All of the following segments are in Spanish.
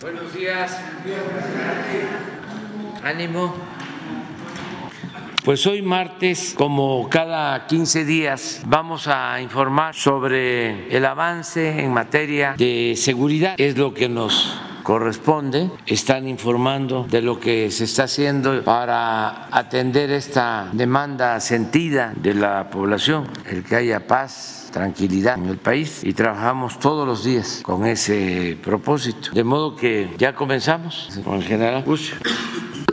Buenos días. Ánimo. Pues hoy martes, como cada 15 días, vamos a informar sobre el avance en materia de seguridad. Es lo que nos corresponde. Están informando de lo que se está haciendo para atender esta demanda sentida de la población, el que haya paz tranquilidad en el país y trabajamos todos los días con ese propósito. De modo que ya comenzamos con el general Bush.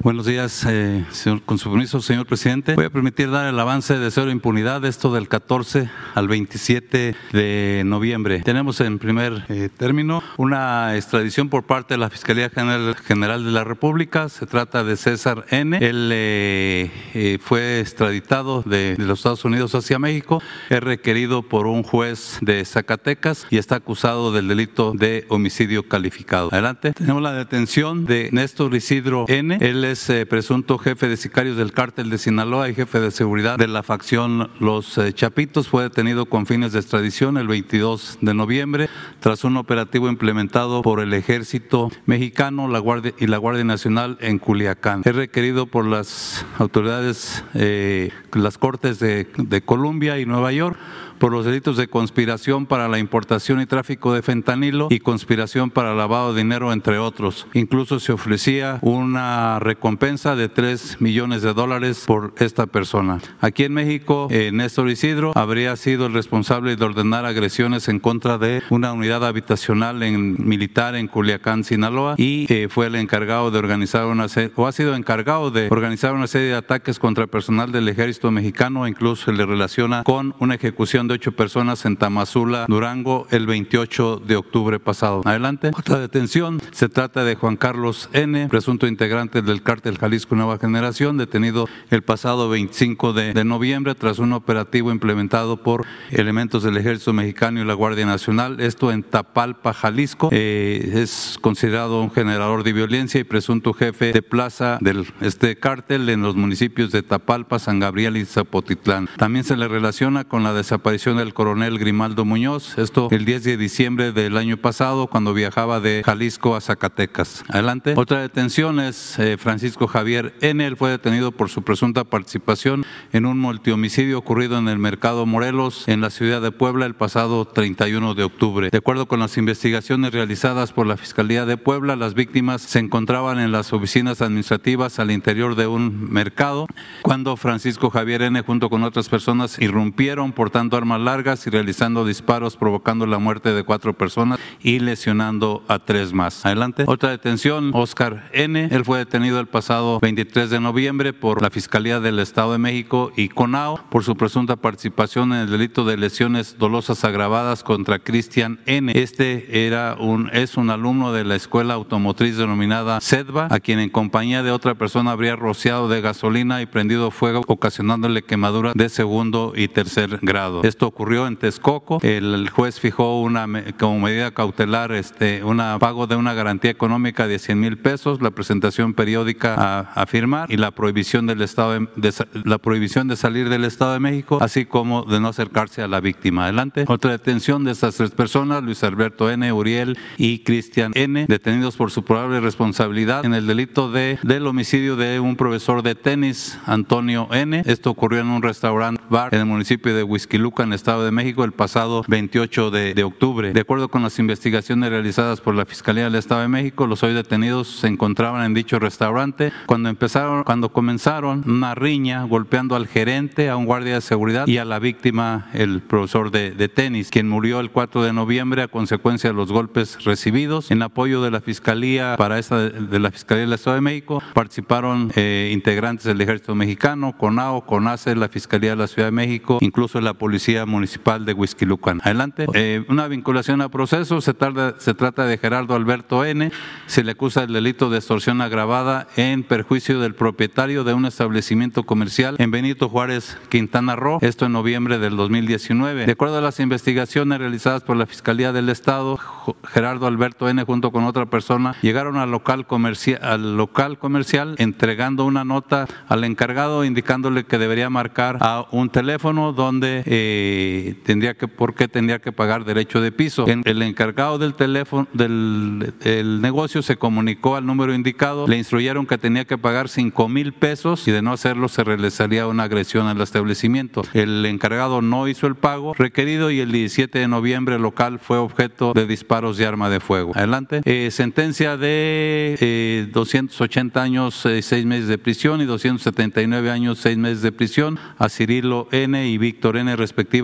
Buenos días, eh, señor, con su permiso, señor presidente. Voy a permitir dar el avance de cero impunidad, esto del 14 al 27 de noviembre. Tenemos en primer eh, término una extradición por parte de la Fiscalía General, General de la República. Se trata de César N. Él eh, fue extraditado de, de los Estados Unidos hacia México. Es requerido por un juez de Zacatecas y está acusado del delito de homicidio calificado. Adelante. Tenemos la detención de Néstor Isidro N. Él es eh, presunto jefe de sicarios del cártel de Sinaloa y jefe de seguridad de la facción Los eh, Chapitos. Fue detenido con fines de extradición el 22 de noviembre tras un operativo implementado por el ejército mexicano la Guardia y la Guardia Nacional en Culiacán. Es requerido por las autoridades, eh, las cortes de Colombia y Nueva York por los delitos de conspiración para la importación y tráfico de fentanilo y conspiración para lavado de dinero, entre otros. Incluso se ofrecía una recompensa de 3 millones de dólares por esta persona. Aquí en México, eh, Néstor Isidro habría sido el responsable de ordenar agresiones en contra de una unidad habitacional en, militar en Culiacán, Sinaloa, y eh, fue el encargado de organizar una serie, o ha sido encargado de organizar una serie de ataques contra personal del ejército mexicano, incluso se le relaciona con una ejecución de ocho personas en Tamazula, Durango, el 28 de octubre pasado. Adelante. Otra detención. Se trata de Juan Carlos N., presunto integrante del cártel Jalisco Nueva Generación, detenido el pasado 25 de, noviembre tras un operativo implementado por elementos del Ejército Mexicano y la Guardia Nacional. Esto en Tapalpa, Jalisco. Eh, es considerado un generador de violencia y presunto jefe de plaza de este cártel en los municipios de Tapalpa, San Gabriel y Zapotitlán. También se le relaciona con la desaparición del coronel Grimaldo Muñoz, esto el 10 de diciembre del año pasado cuando viajaba de Jalisco a Zacatecas. Adelante. Otra detención es eh, Francisco Javier N. Él fue detenido por su presunta participación en un multihomicidio ocurrido en el Mercado Morelos en la ciudad de Puebla el pasado 31 de octubre. De acuerdo con las investigaciones realizadas por la Fiscalía de Puebla, las víctimas se encontraban en las oficinas administrativas al interior de un mercado cuando Francisco Javier N. junto con otras personas irrumpieron portando armas largas y realizando disparos provocando la muerte de cuatro personas y lesionando a tres más. Adelante. Otra detención, Oscar N. Él fue detenido el pasado 23 de noviembre por la Fiscalía del Estado de México y CONAO por su presunta participación en el delito de lesiones dolosas agravadas contra Cristian N. Este era un, es un alumno de la escuela automotriz denominada SEDVA, a quien en compañía de otra persona habría rociado de gasolina y prendido fuego, ocasionándole quemaduras de segundo y tercer grado. Ocurrió en Texcoco. El juez fijó una como medida cautelar este una pago de una garantía económica de 100 mil pesos, la presentación periódica a, firmar y la prohibición del estado de, la prohibición de salir del Estado de México, así como de no acercarse a la víctima. Adelante. Otra detención de estas tres personas, Luis Alberto N, Uriel y Cristian N, detenidos por su probable responsabilidad en el delito de del homicidio de un profesor de tenis, Antonio N. Esto ocurrió en un restaurante bar en el municipio de Huizquiluca, en Estado de México el pasado 28 de, octubre. De acuerdo con las investigaciones realizadas por la Fiscalía del Estado de México, los hoy detenidos se encontraban en dicho restaurante cuando empezaron, cuando comenzaron una riña golpeando al gerente, a un guardia de seguridad y a la víctima, el profesor de, tenis, quien murió el 4 de noviembre a consecuencia de los golpes recibidos. En apoyo de la Fiscalía para esta de la Fiscalía del Estado de México participaron eh, integrantes del Ejército Mexicano, CONAO, CONACE, la Fiscalía de la Ciudad de México, incluso la Policía Municipal de Huizquilucan. Adelante. Eh, una vinculación a proceso, se, tarda, se trata de Gerardo Alberto N. Se le acusa el delito de extorsión agravada en perjuicio del propietario de un establecimiento comercial en Benito Juárez, Quintana Roo, esto en noviembre del 2019. De acuerdo a las investigaciones realizadas por la Fiscalía del Estado, Gerardo Alberto N. junto con otra persona llegaron al local comercial, al local comercial entregando una nota al encargado indicándole que debería marcar a un teléfono donde eh, eh, tendría que, ¿por qué tendría que pagar derecho de piso? el encargado del teléfono del, negocio se comunicó al número indicado, le instruyeron que tenía que pagar 5 mil pesos y de no hacerlo se realizaría una agresión al establecimiento. El encargado no hizo el pago requerido y el 17 de noviembre el local fue objeto de disparos de arma de fuego. Adelante. Eh, sentencia de 280 eh, años, 6 meses de prisión y 279 años, 6 meses de prisión a Cirilo N y Víctor N respectivamente.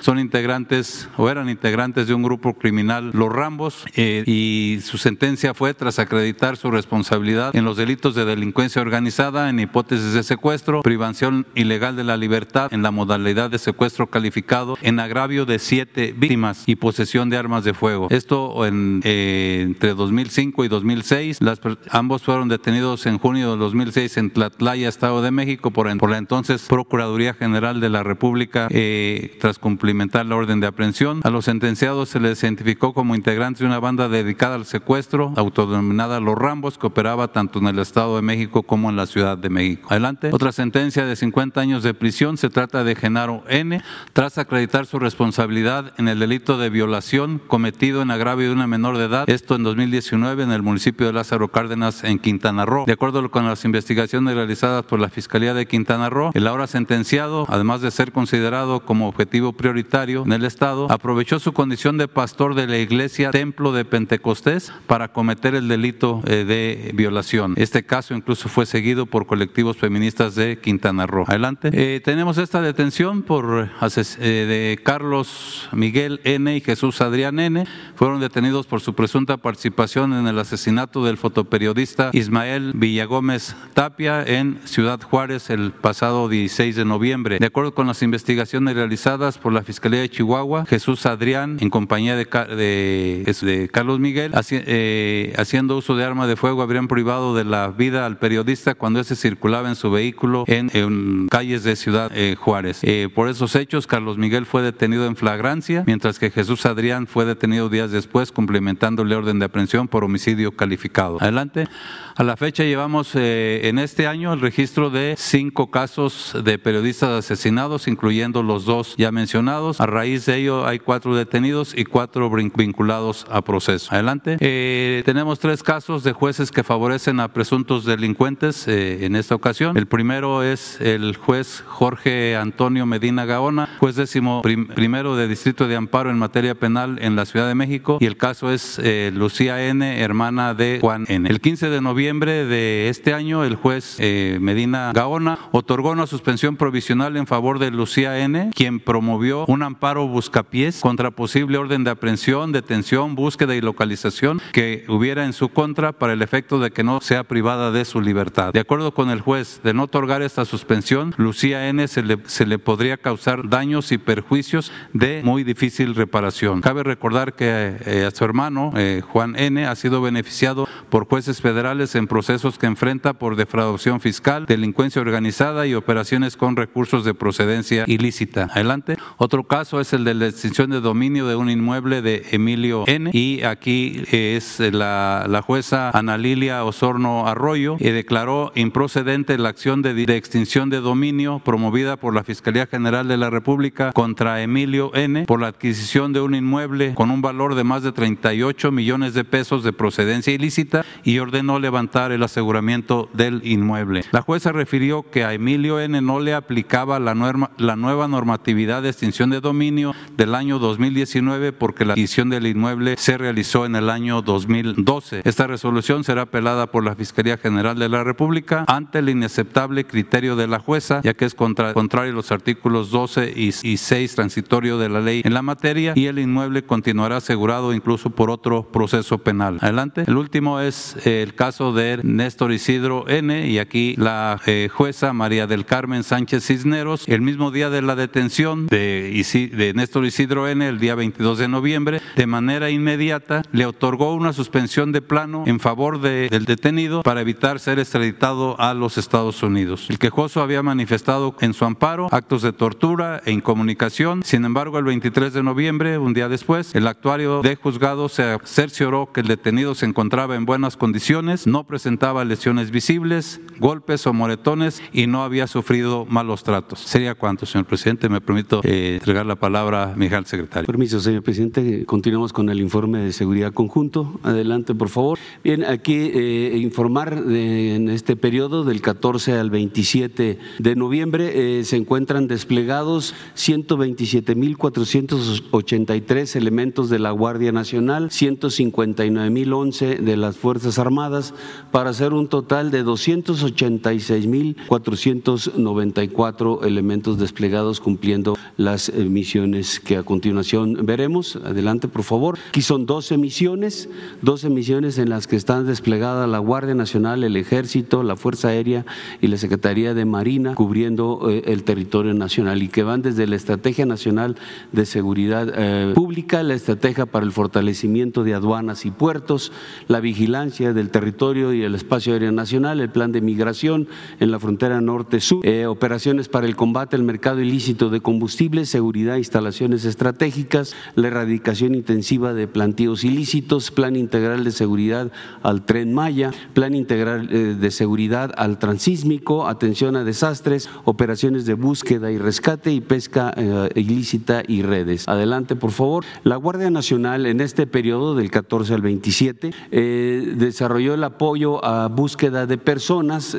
Son integrantes o eran integrantes de un grupo criminal, los Rambos, eh, y su sentencia fue tras acreditar su responsabilidad en los delitos de delincuencia organizada, en hipótesis de secuestro, privación ilegal de la libertad en la modalidad de secuestro calificado, en agravio de siete víctimas y posesión de armas de fuego. Esto en, eh, entre 2005 y 2006. Las, ambos fueron detenidos en junio de 2006 en Tlatlaya, Estado de México, por, por la entonces Procuraduría General de la República, eh, tras cumplimentar la orden de aprehensión. A los sentenciados se les identificó como integrantes de una banda dedicada al secuestro, autodenominada Los Rambos, que operaba tanto en el Estado de México como en la Ciudad de México. Adelante. Otra sentencia de 50 años de prisión se trata de Genaro N, tras acreditar su responsabilidad en el delito de violación cometido en agravio de una menor de edad, esto en 2019 en el municipio de Lázaro Cárdenas, en Quintana Roo. De acuerdo con las investigaciones realizadas por la Fiscalía de Quintana Roo, el ahora sentenciado, además de ser considerado como objetivo prioritario en el Estado, aprovechó su condición de pastor de la iglesia Templo de Pentecostés para cometer el delito eh, de violación. Este caso incluso fue seguido por colectivos feministas de Quintana Roo. Adelante. Eh, tenemos esta detención por eh, de Carlos Miguel N y Jesús Adrián N. Fueron detenidos por su presunta participación en el asesinato del fotoperiodista Ismael Villagómez Tapia en Ciudad Juárez el pasado 16 de noviembre. De acuerdo con las investigaciones realizadas por la Fiscalía de Chihuahua, Jesús Adrián, en compañía de, Carlos Miguel, eh, haciendo uso de arma de fuego, habrían privado de la vida al periodista cuando ese circulaba en su vehículo en, calles de Ciudad eh, Juárez. Eh, por esos hechos, Carlos Miguel fue detenido en flagrancia, mientras que Jesús Adrián fue detenido días después, cumplimentándole orden de aprehensión por homicidio calificado. Adelante. A la fecha llevamos en este año el registro de cinco casos de periodistas asesinados, incluyendo los dos ya mencionados. A raíz de ello hay cuatro detenidos y cuatro vinculados a proceso. Adelante. Eh, tenemos tres casos de jueces que favorecen a presuntos delincuentes eh, en esta ocasión. El primero es el juez Jorge Antonio Medina Gaona, juez décimo primero de Distrito de Amparo en materia penal en la Ciudad de México y el caso es Lucía N., hermana de Juan N. El 15 de noviembre de este año, el juez eh, Medina Gaona otorgó una suspensión provisional en favor de Lucía N., quien promovió un amparo buscapiés contra posible orden de aprehensión, detención, búsqueda y localización que hubiera en su contra para el efecto de que no sea privada de su libertad. De acuerdo con el juez, de no otorgar esta suspensión, Lucía N. se le, se le podría causar daños y perjuicios de muy difícil reparación. Cabe recordar que eh, a su hermano, eh, Juan N., ha sido beneficiado por jueces federales en procesos que enfrenta por defraudación fiscal, delincuencia organizada y operaciones con recursos de procedencia ilícita. Adelante. Otro caso es el de la extinción de dominio de un inmueble de Emilio N. Y aquí es la, la jueza Ana Lilia Osorno Arroyo y declaró improcedente la acción de, de extinción de dominio promovida por la Fiscalía General de la República contra Emilio N. por la adquisición de un inmueble con un valor de más de 38 millones de pesos de procedencia ilícita y ordenó levantar el aseguramiento del inmueble. La jueza refirió que a Emilio N. no le aplicaba la, la nueva normatividad de extinción de dominio del año 2019 porque la adquisición del inmueble se realizó en el año 2012. Esta resolución será apelada por la Fiscalía General de la República ante el inaceptable criterio de la jueza, ya que es contrario a los artículos 12 y, 6 transitorio de la ley en la materia y el inmueble continuará asegurado incluso por otro proceso penal. Adelante. El último es el caso de Néstor Isidro N. y aquí la eh, jueza María del Carmen Sánchez Cisneros, el mismo día de la detención de, de Néstor Isidro N., el día 22 de noviembre, de manera inmediata le otorgó una suspensión de plano en favor del detenido para evitar ser extraditado a los Estados Unidos. El quejoso había manifestado en su amparo actos de tortura e incomunicación, sin embargo el 23 de noviembre, un día después, el actuario de juzgado se cercioró que el detenido se encontraba en buenas condiciones, no presentaba lesiones visibles, golpes o moretones y no había sufrido malos tratos. ¿Sería cuánto, señor presidente? Me permito eh, entregar la palabra a mi al secretario. Permiso, señor presidente. Continuamos con el informe de seguridad conjunto. Adelante, por favor. Bien, aquí eh, informar de, en este periodo del 14 al 27 de noviembre eh, se encuentran desplegados 127.483 elementos de la Guardia Nacional, 159.011 de las Fuerzas Armadas, para hacer un total de 286.494 elementos desplegados cumpliendo las eh, misiones que a continuación veremos. Adelante, por favor. Aquí son 12 misiones, 12 misiones en las que están desplegadas la Guardia Nacional, el Ejército, la Fuerza Aérea y la Secretaría de Marina cubriendo eh, el territorio nacional y que van desde la Estrategia Nacional de Seguridad eh, Pública, la Estrategia para el Fortalecimiento de Aduanas y Puertos, la vigilancia del territorio y el espacio aéreo nacional, el plan de migración en la frontera norte-sur, eh, operaciones para el combate al mercado ilícito de combustibles, seguridad, instalaciones estratégicas, la erradicación intensiva de plantíos ilícitos, plan integral de seguridad al tren Maya, plan integral eh, de seguridad al transísmico, atención a desastres, operaciones de búsqueda y rescate y pesca eh, ilícita y redes. Adelante, por favor. La Guardia Nacional en este periodo del 14 al 27 eh, desarrolló el apoyo a búsqueda de personas.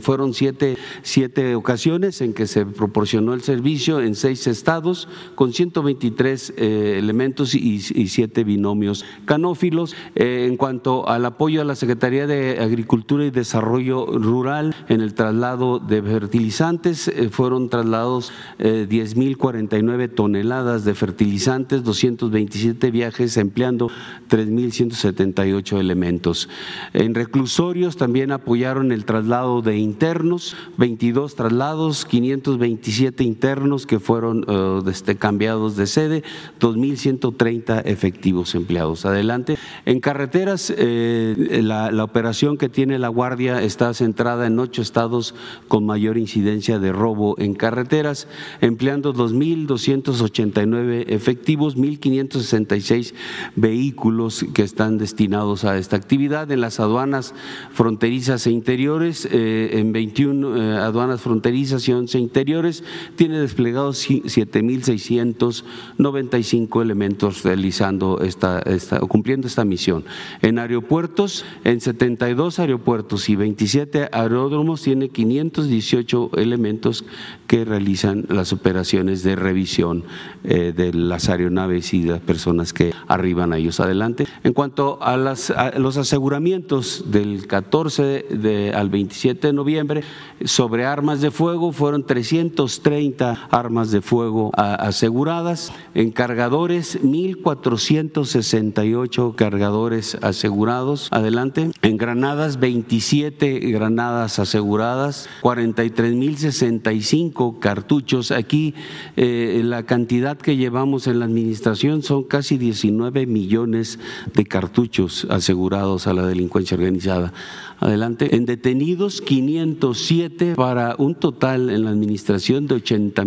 fueron siete, siete ocasiones en que se proporcionó el servicio en seis estados con 123 elementos y, siete binomios canófilos. en cuanto al apoyo a la Secretaría de Agricultura y Desarrollo Rural en el traslado de fertilizantes. Eh, fueron trasladados eh, 10.049 toneladas de fertilizantes, 227 viajes empleando 3.178 elementos. En reclusorios también apoyaron el traslado de internos, 22 traslados, 527 internos que fueron eh, este, cambiados de sede, 2.130 efectivos empleados. Adelante. En carreteras, eh, la, operación que tiene la Guardia está centrada en ocho estados con mayor incidencia de robo en carreteras, empleando 2.289 efectivos, 1.566 vehículos que están destinados a esta actividad. En las aduanas fronterizas e interiores, eh, en 21 eh, aduanas fronterizas y 11 interiores, tiene desplegados 7.695 elementos realizando esta, esta, cumpliendo esta misión. En aeropuertos, en 72 aeropuertos y 27 aeródromos tiene 518 elementos que realizan las operaciones de revisión eh, de las aeronaves y de las personas que arriban a ellos adelante. En cuanto a, los aseguramientos del 14 de, al 27 de noviembre sobre armas de fuego, fueron 330 armas de fuego aseguradas, en cargadores 1.468 cargadores asegurados, adelante, en granadas 27 granadas aseguradas, 43.065 cartuchos. Aquí eh, la cantidad que llevamos en la administración son casi 19 millones de cartuchos asegurados a la delincuencia organizada. Adelante. En detenidos, 507 para un total en la administración de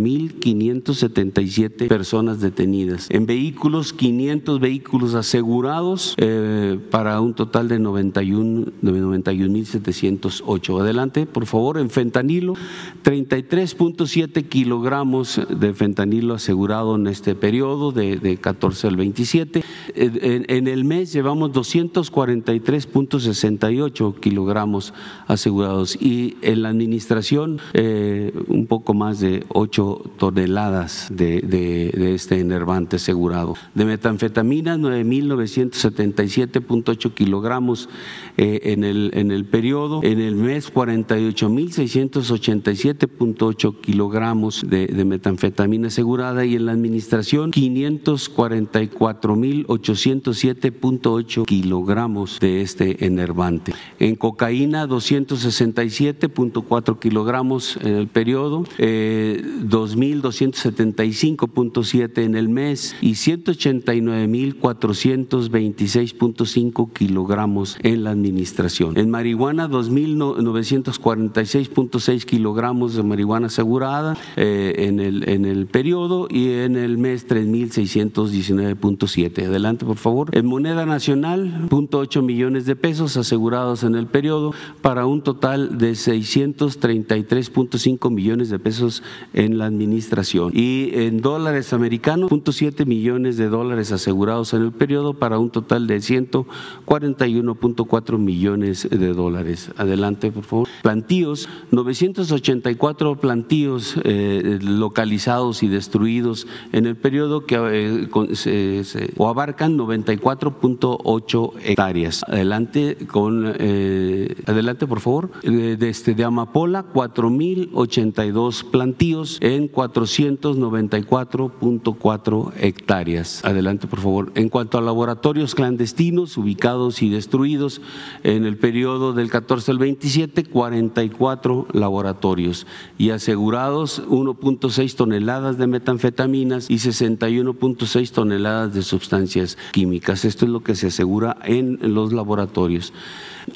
80.577 personas detenidas. En vehículos, 500 vehículos asegurados eh, para un total de 91.708. 91, Adelante, por favor. En fentanilo, 33.7 kilogramos de fentanilo asegurado en este periodo de, de 14 al 27. En, el mes llevamos 243.68 kilogramos kilogramos asegurados y en la administración eh, un poco más de 8 toneladas de, este enervante asegurado. De metanfetamina 9.977.8 kilogramos eh, en, el, en el periodo, en el mes 48.687.8 kilogramos de, de metanfetamina asegurada y en la administración 544.807.8 kilogramos de este enervante. En cocaína 267.4 kilogramos en el periodo, eh, 2.275.7 en el mes y 189.426.5 kilogramos en la administración. En marihuana 2.946.6 kilogramos de marihuana asegurada eh, en, el, en el periodo y en el mes 3.619.7. Adelante, por favor. En moneda nacional, 0.8 millones de pesos asegurados en el periodo para un total de 633.5 millones de pesos en la administración. Y en dólares americanos, 0.7 millones de dólares asegurados en el periodo para un total de 141.4 millones de dólares. Adelante, por favor. Plantíos, 984 plantíos eh, localizados y destruidos en el periodo que eh, o abarcan 94.8 hectáreas. Adelante con eh, adelante por favor. De, este, de Amapola 4082 plantíos en 494.4 hectáreas. Adelante por favor. En cuanto a laboratorios clandestinos ubicados y destruidos en el periodo del 14 al 27 44 laboratorios y asegurados 1.6 toneladas de metanfetaminas y 61.6 toneladas de sustancias químicas. Esto es lo que se asegura en los laboratorios.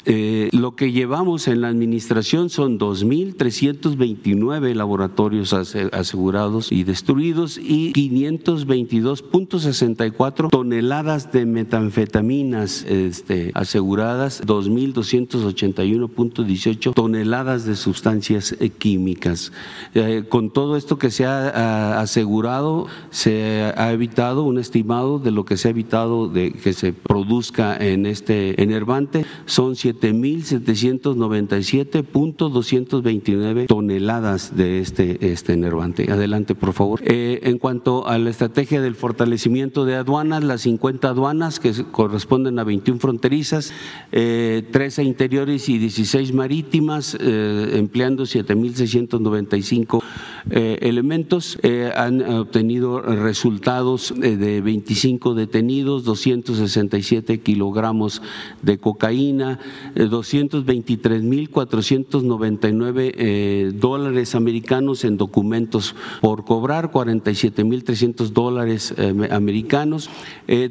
Eh, lo que llevamos en la administración son 2.329 laboratorios asegurados y destruidos y 522.64 toneladas de metanfetaminas este, aseguradas, 2.281.18 toneladas de sustancias eh, químicas. Eh, con todo esto que se ha asegurado, se ha evitado un estimado de lo que se ha evitado de que se produzca en este enervante, son 7.797.229 toneladas de este, este enervante. Adelante, por favor. Eh, en cuanto a la estrategia del fortalecimiento de aduanas, las 50 aduanas que corresponden a 21 fronterizas, eh, 13 interiores y 16 marítimas, eh, empleando 7.695 eh, elementos, han obtenido resultados de 25 detenidos, 267 kilogramos de cocaína, 223.499 eh, eh, dólares americanos en documentos por cobrar, 47.300 dólares eh, americanos.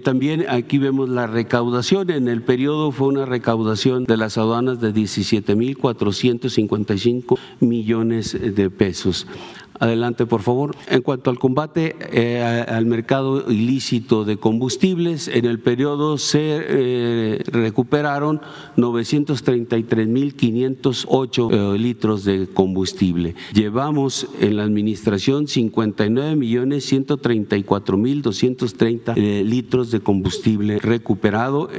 también aquí vemos la recaudación. En el periodo fue una recaudación de las aduanas de 17.455 millones de pesos. Adelante, por favor. En cuanto al combate eh, al mercado ilícito de combustibles, en el periodo se eh, recuperaron 933.508 eh, litros de combustible. Llevamos en la administración 59.134.230 litros de combustible recuperado.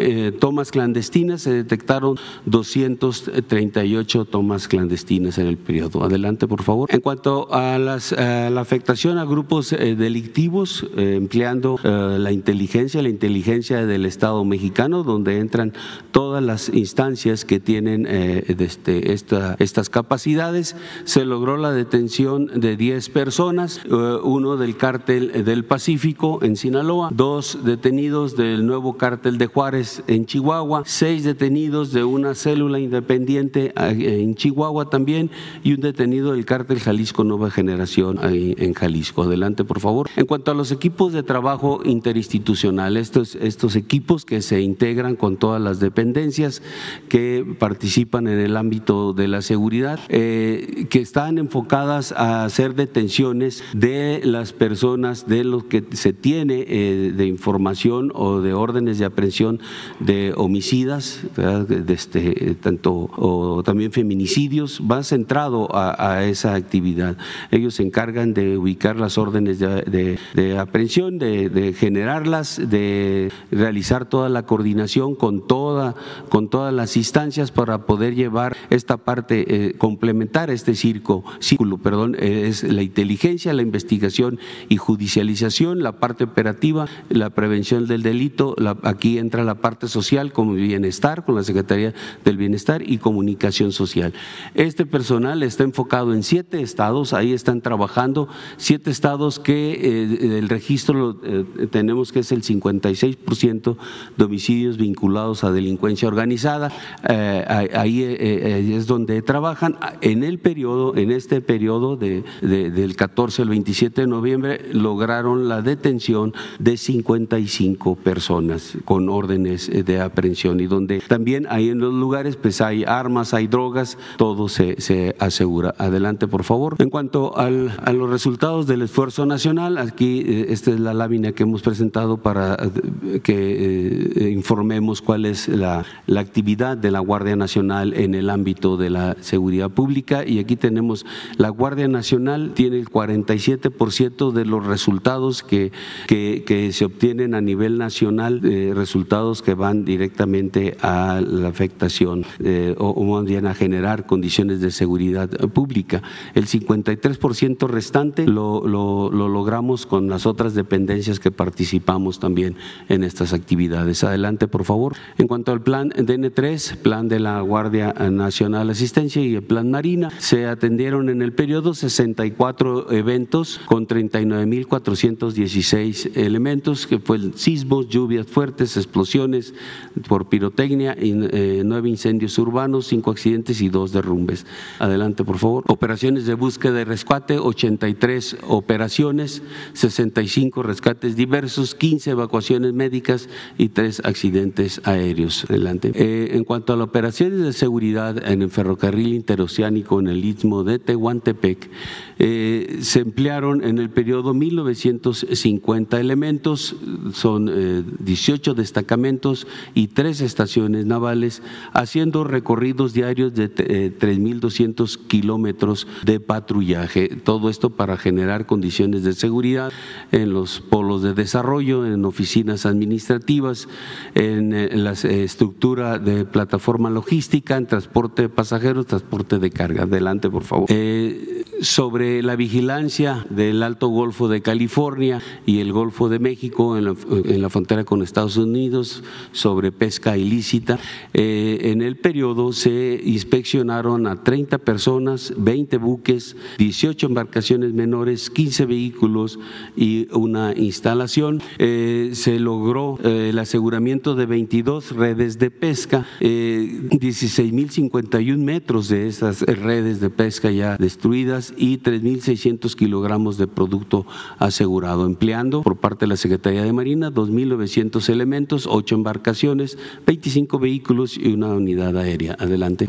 tomas clandestinas se detectaron 238 tomas clandestinas en el periodo. Adelante, por favor. En cuanto a la eh, la afectación a grupos eh, delictivos, eh, empleando la inteligencia, la inteligencia del Estado mexicano, donde entran todas las instancias que tienen este, estas capacidades. Se logró la detención de 10 personas, uno del cártel del Pacífico en Sinaloa, dos detenidos del nuevo cártel de Juárez en Chihuahua, seis detenidos de una célula independiente en Chihuahua también y un detenido del cártel Jalisco Nueva Generación en Jalisco. Adelante, por favor. En cuanto a los equipos de trabajo interinstitucional, estos, estos equipos que se integran con todas las dependencias que participan en el ámbito de la seguridad, eh, que están enfocadas a hacer detenciones de las personas, de lo que se tiene eh, de información o de órdenes de aprehensión de homicidas, de este, tanto o también feminicidios, va centrado a, a esa actividad. Ellos se encargan de ubicar las órdenes de, aprehensión, de, generarlas, de realizar toda la coordinación con, toda, con todas las instancias para poder llevar esta parte, eh, complementar este circo, círculo, perdón, eh, es la inteligencia, la investigación y judicialización, la parte operativa, la prevención del delito, aquí entra la parte social como bienestar, con la Secretaría del Bienestar y comunicación social. Este personal está enfocado en siete estados, ahí están trabajando, siete estados que eh, el registro eh, tenemos que es el 56% de homicidios vinculados a delincuencia organizada, eh, ahí es donde trabajan. En el periodo, en este periodo de, del 14 al 27 de noviembre, lograron la detención de 55 personas con órdenes de aprehensión y donde también ahí en los lugares pues hay armas, hay drogas, todo se, se asegura. Adelante, por favor. En cuanto a a los resultados del esfuerzo nacional, aquí eh, esta es la lámina que hemos presentado para eh, que informemos cuál es la, la actividad de la Guardia Nacional en el ámbito de la seguridad pública y aquí tenemos la Guardia Nacional tiene el 47% de los resultados que, que, se obtienen a nivel nacional, resultados que van directamente a la afectación o, o a generar condiciones de seguridad pública. El 53% restante lo, lo, logramos con las otras dependencias que participamos también en estas actividades. Adelante, por favor. En cuanto al plan DN3, plan de la Guardia Nacional Asistencia y el plan Marina, se atendieron en el periodo 64 eventos con 39.416 elementos, que fue sismos, lluvias fuertes, explosiones por pirotecnia, eh, nueve incendios urbanos, cinco accidentes y dos derrumbes. Adelante, por favor. Operaciones de búsqueda y rescate, 83 operaciones, 65 rescates diversos, 15 evacuaciones médicas y tres accidentes aéreos. Adelante. Eh, en cuanto a las operaciones de seguridad en el ferrocarril interoceánico en el istmo de Tehuantepec, eh, se emplearon en el periodo 1950 elementos, son 18 destacamentos y tres estaciones navales, haciendo recorridos diarios de 3.200 eh, kilómetros de patrullaje. Todo esto para generar condiciones de seguridad en los polos de desarrollo, en oficinas administrativas, en, eh, la estructura de plataforma logística, en transporte de pasajeros, transporte de carga. Adelante, por favor. Sobre la vigilancia del Alto Golfo de California y el Golfo de México en la, frontera con Estados Unidos sobre pesca ilícita. Eh, en el periodo se inspeccionaron a 30 personas, 20 buques, 18 embarcaciones menores, 15 vehículos y una instalación. Eh, se logró eh, el aseguramiento de 22 redes de pesca, 16.051 metros de esas redes de pesca ya destruidas y 3.600 kilogramos de producto asegurado, empleando por parte de la Secretaría de Marina 2.900 elementos, 8 embarcaciones, 25 vehículos y una unidad aérea. Adelante.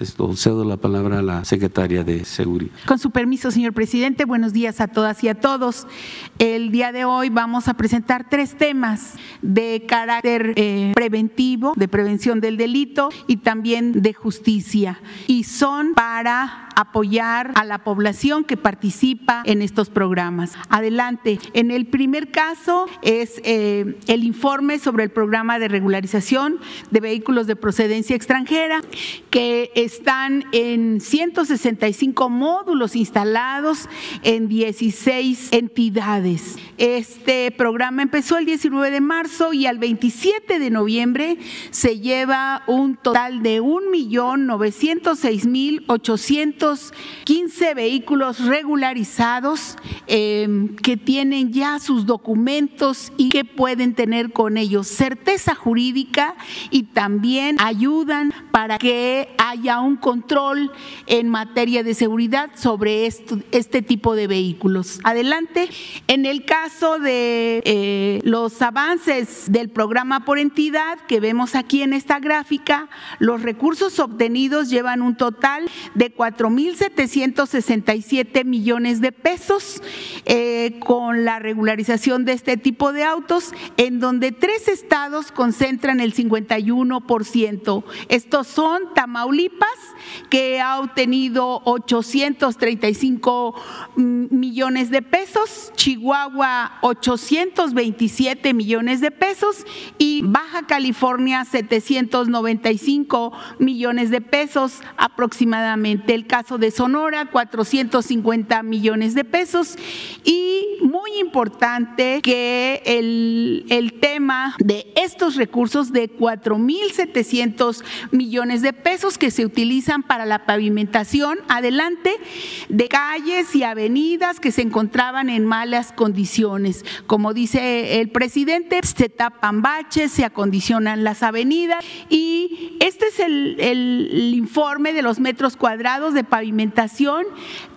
Esto, cedo la palabra a la Secretaria de Seguridad. Con su permiso, señor presidente, buenos días a todas y a todos. El día de hoy vamos a presentar tres temas de carácter eh, preventivo, de prevención del delito y también de justicia. Y son para apoyar a la población que participa en estos programas. Adelante. En el primer caso es eh, el informe sobre el programa de regularización de vehículos de procedencia extranjera que están en 165 módulos instalados en 16 entidades. Este programa empezó el 19 de marzo y al 27 de noviembre se lleva un total de 1.906.800 15 vehículos regularizados em, que tienen ya sus documentos y que pueden tener con ellos certeza jurídica y también ayudan para que haya un control en materia de seguridad sobre este tipo de vehículos. Adelante. En el caso de eh, los avances del programa por entidad que vemos aquí en esta gráfica, los recursos obtenidos llevan un total de 4 1.767 millones de pesos eh, con la regularización de este tipo de autos, en donde tres estados concentran el 51%. Estos son Tamaulipas, que ha obtenido 835 millones de pesos, Chihuahua 827 millones de pesos y Baja California 795 millones de pesos aproximadamente. El caso de Sonora, 450 millones de pesos. Y muy importante que el, el tema de estos recursos de 4.700 millones de pesos que se utilizan para la pavimentación adelante de calles y avenidas que se encontraban en malas condiciones. Como dice el presidente, se tapan baches, se acondicionan las avenidas y este es el, el informe de los metros cuadrados de pavimentación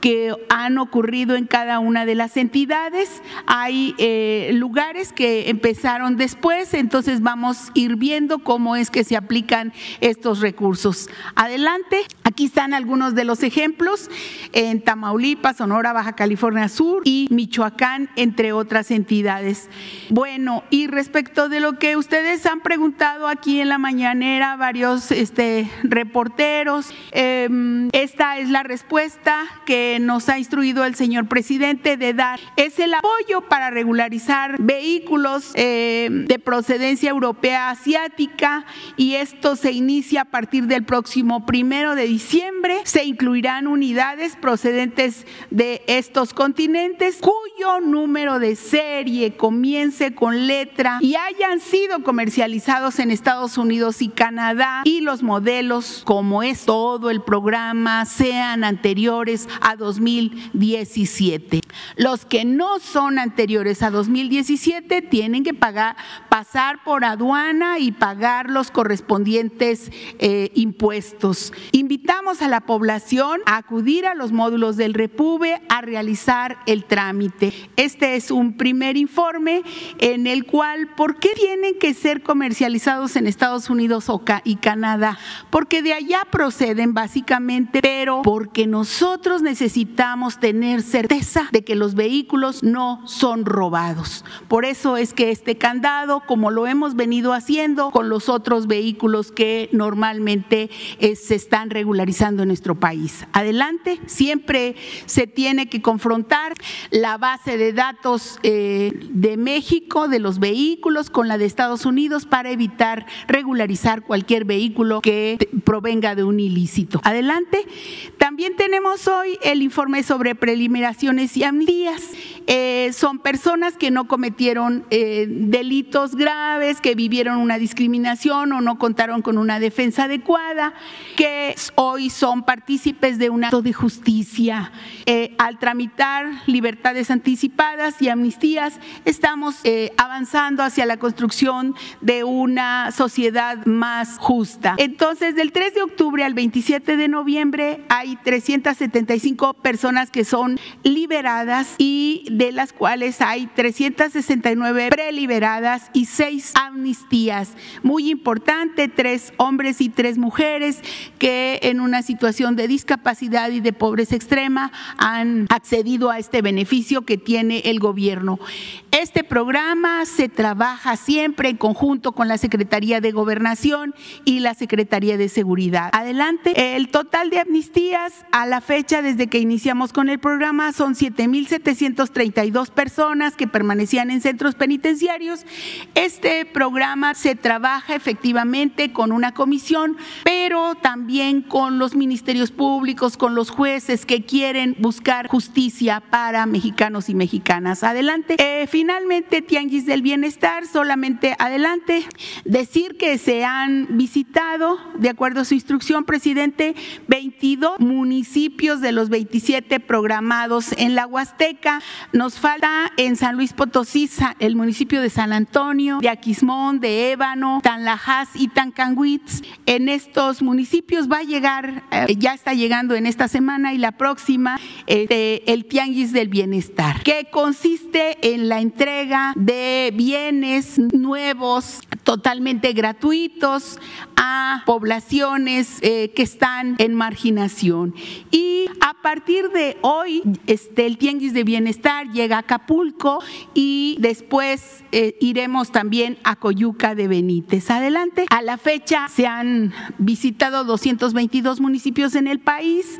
que han ocurrido en cada una de las entidades. Hay eh, lugares que empezaron después, entonces vamos a ir viendo cómo es que se aplican estos recursos. Adelante. Aquí están algunos de los ejemplos en Tamaulipas, Sonora, Baja California Sur y Michoacán, entre otras entidades. Bueno, y respecto de lo que ustedes han preguntado aquí en la mañanera, varios este, reporteros, em, esta es la respuesta que nos ha instruido el señor presidente de dar. Es el apoyo para regularizar vehículos em, de procedencia europea asiática y esto se inicia a partir del próximo primero de diciembre. Se incluirán unidades procedentes de estos continentes cuyo número de serie comience con letra y hayan sido comercializados en Estados Unidos y Canadá y los modelos como es todo el programa sean anteriores a 2017. Los que no son anteriores a 2017 tienen que pasar por aduana y pagar los correspondientes eh, impuestos. Invitamos a la población a acudir a los módulos del Repube a realizar el trámite. Este es un primer informe en el cual, ¿por qué tienen que ser comercializados en Estados Unidos y Canadá? Porque de allá proceden básicamente, pero porque nosotros necesitamos tener certeza de que los vehículos no son robados. Por eso es que este candado, como lo hemos venido haciendo con los otros vehículos que normalmente eh, se están regularizando en nuestro país. Adelante, siempre se tiene que confrontar la base de datos eh, de México, de los vehículos, con la de Estados Unidos para evitar regularizar cualquier vehículo que provenga de un ilícito. Adelante. También tenemos hoy el informe sobre preliminaciones y amnistías. Eh, son personas que no cometieron eh, delitos graves, que vivieron una discriminación o no contaron con una defensa adecuada, que hoy son partícipes de un acto de justicia. Eh, al tramitar libertades anticipadas y amnistías, estamos avanzando hacia la construcción de una sociedad más justa. Entonces, del 3 de octubre al 27 de noviembre hay 375 personas que son liberadas y de las cuales hay 369 preliberadas y seis amnistías. Muy importante, tres hombres y tres mujeres que en una situación de discapacidad y de pobreza extrema han accedido a este beneficio que tiene el gobierno. Este programa se trabaja siempre en conjunto con la Secretaría de Gobernación y la Secretaría de Seguridad. Adelante. El total de amnistías a la fecha desde que iniciamos con el programa son 7.732 personas que permanecían en centros penitenciarios. Este programa se trabaja efectivamente con una comisión, pero también con los ministerios públicos, con los jueces que quieren buscar justicia para mexicanos y mexicanas. Adelante. Eh, finalmente, Tianguis del Bienestar, solamente adelante. Decir que se han visitado, de acuerdo a su instrucción, presidente, 22 municipios de los 27 programados en la Huasteca. Nos falta en San Luis Potosí el municipio de San Antonio, de Aquismón, de Ébano, Tanlajas y Tancanguitz. En estos municipios va a llegar, eh, ya está llegando en esta semana y la próxima, este, el Tianguis del Bienestar, que consiste en la entrega de bienes nuevos, totalmente gratuitos a poblaciones eh, que están en marginación. Y a partir de hoy, este, el Tianguis de Bienestar llega a Acapulco y después eh, iremos también a Coyuca de Benítez. Adelante. A la fecha se han visitado 222 municipios en el país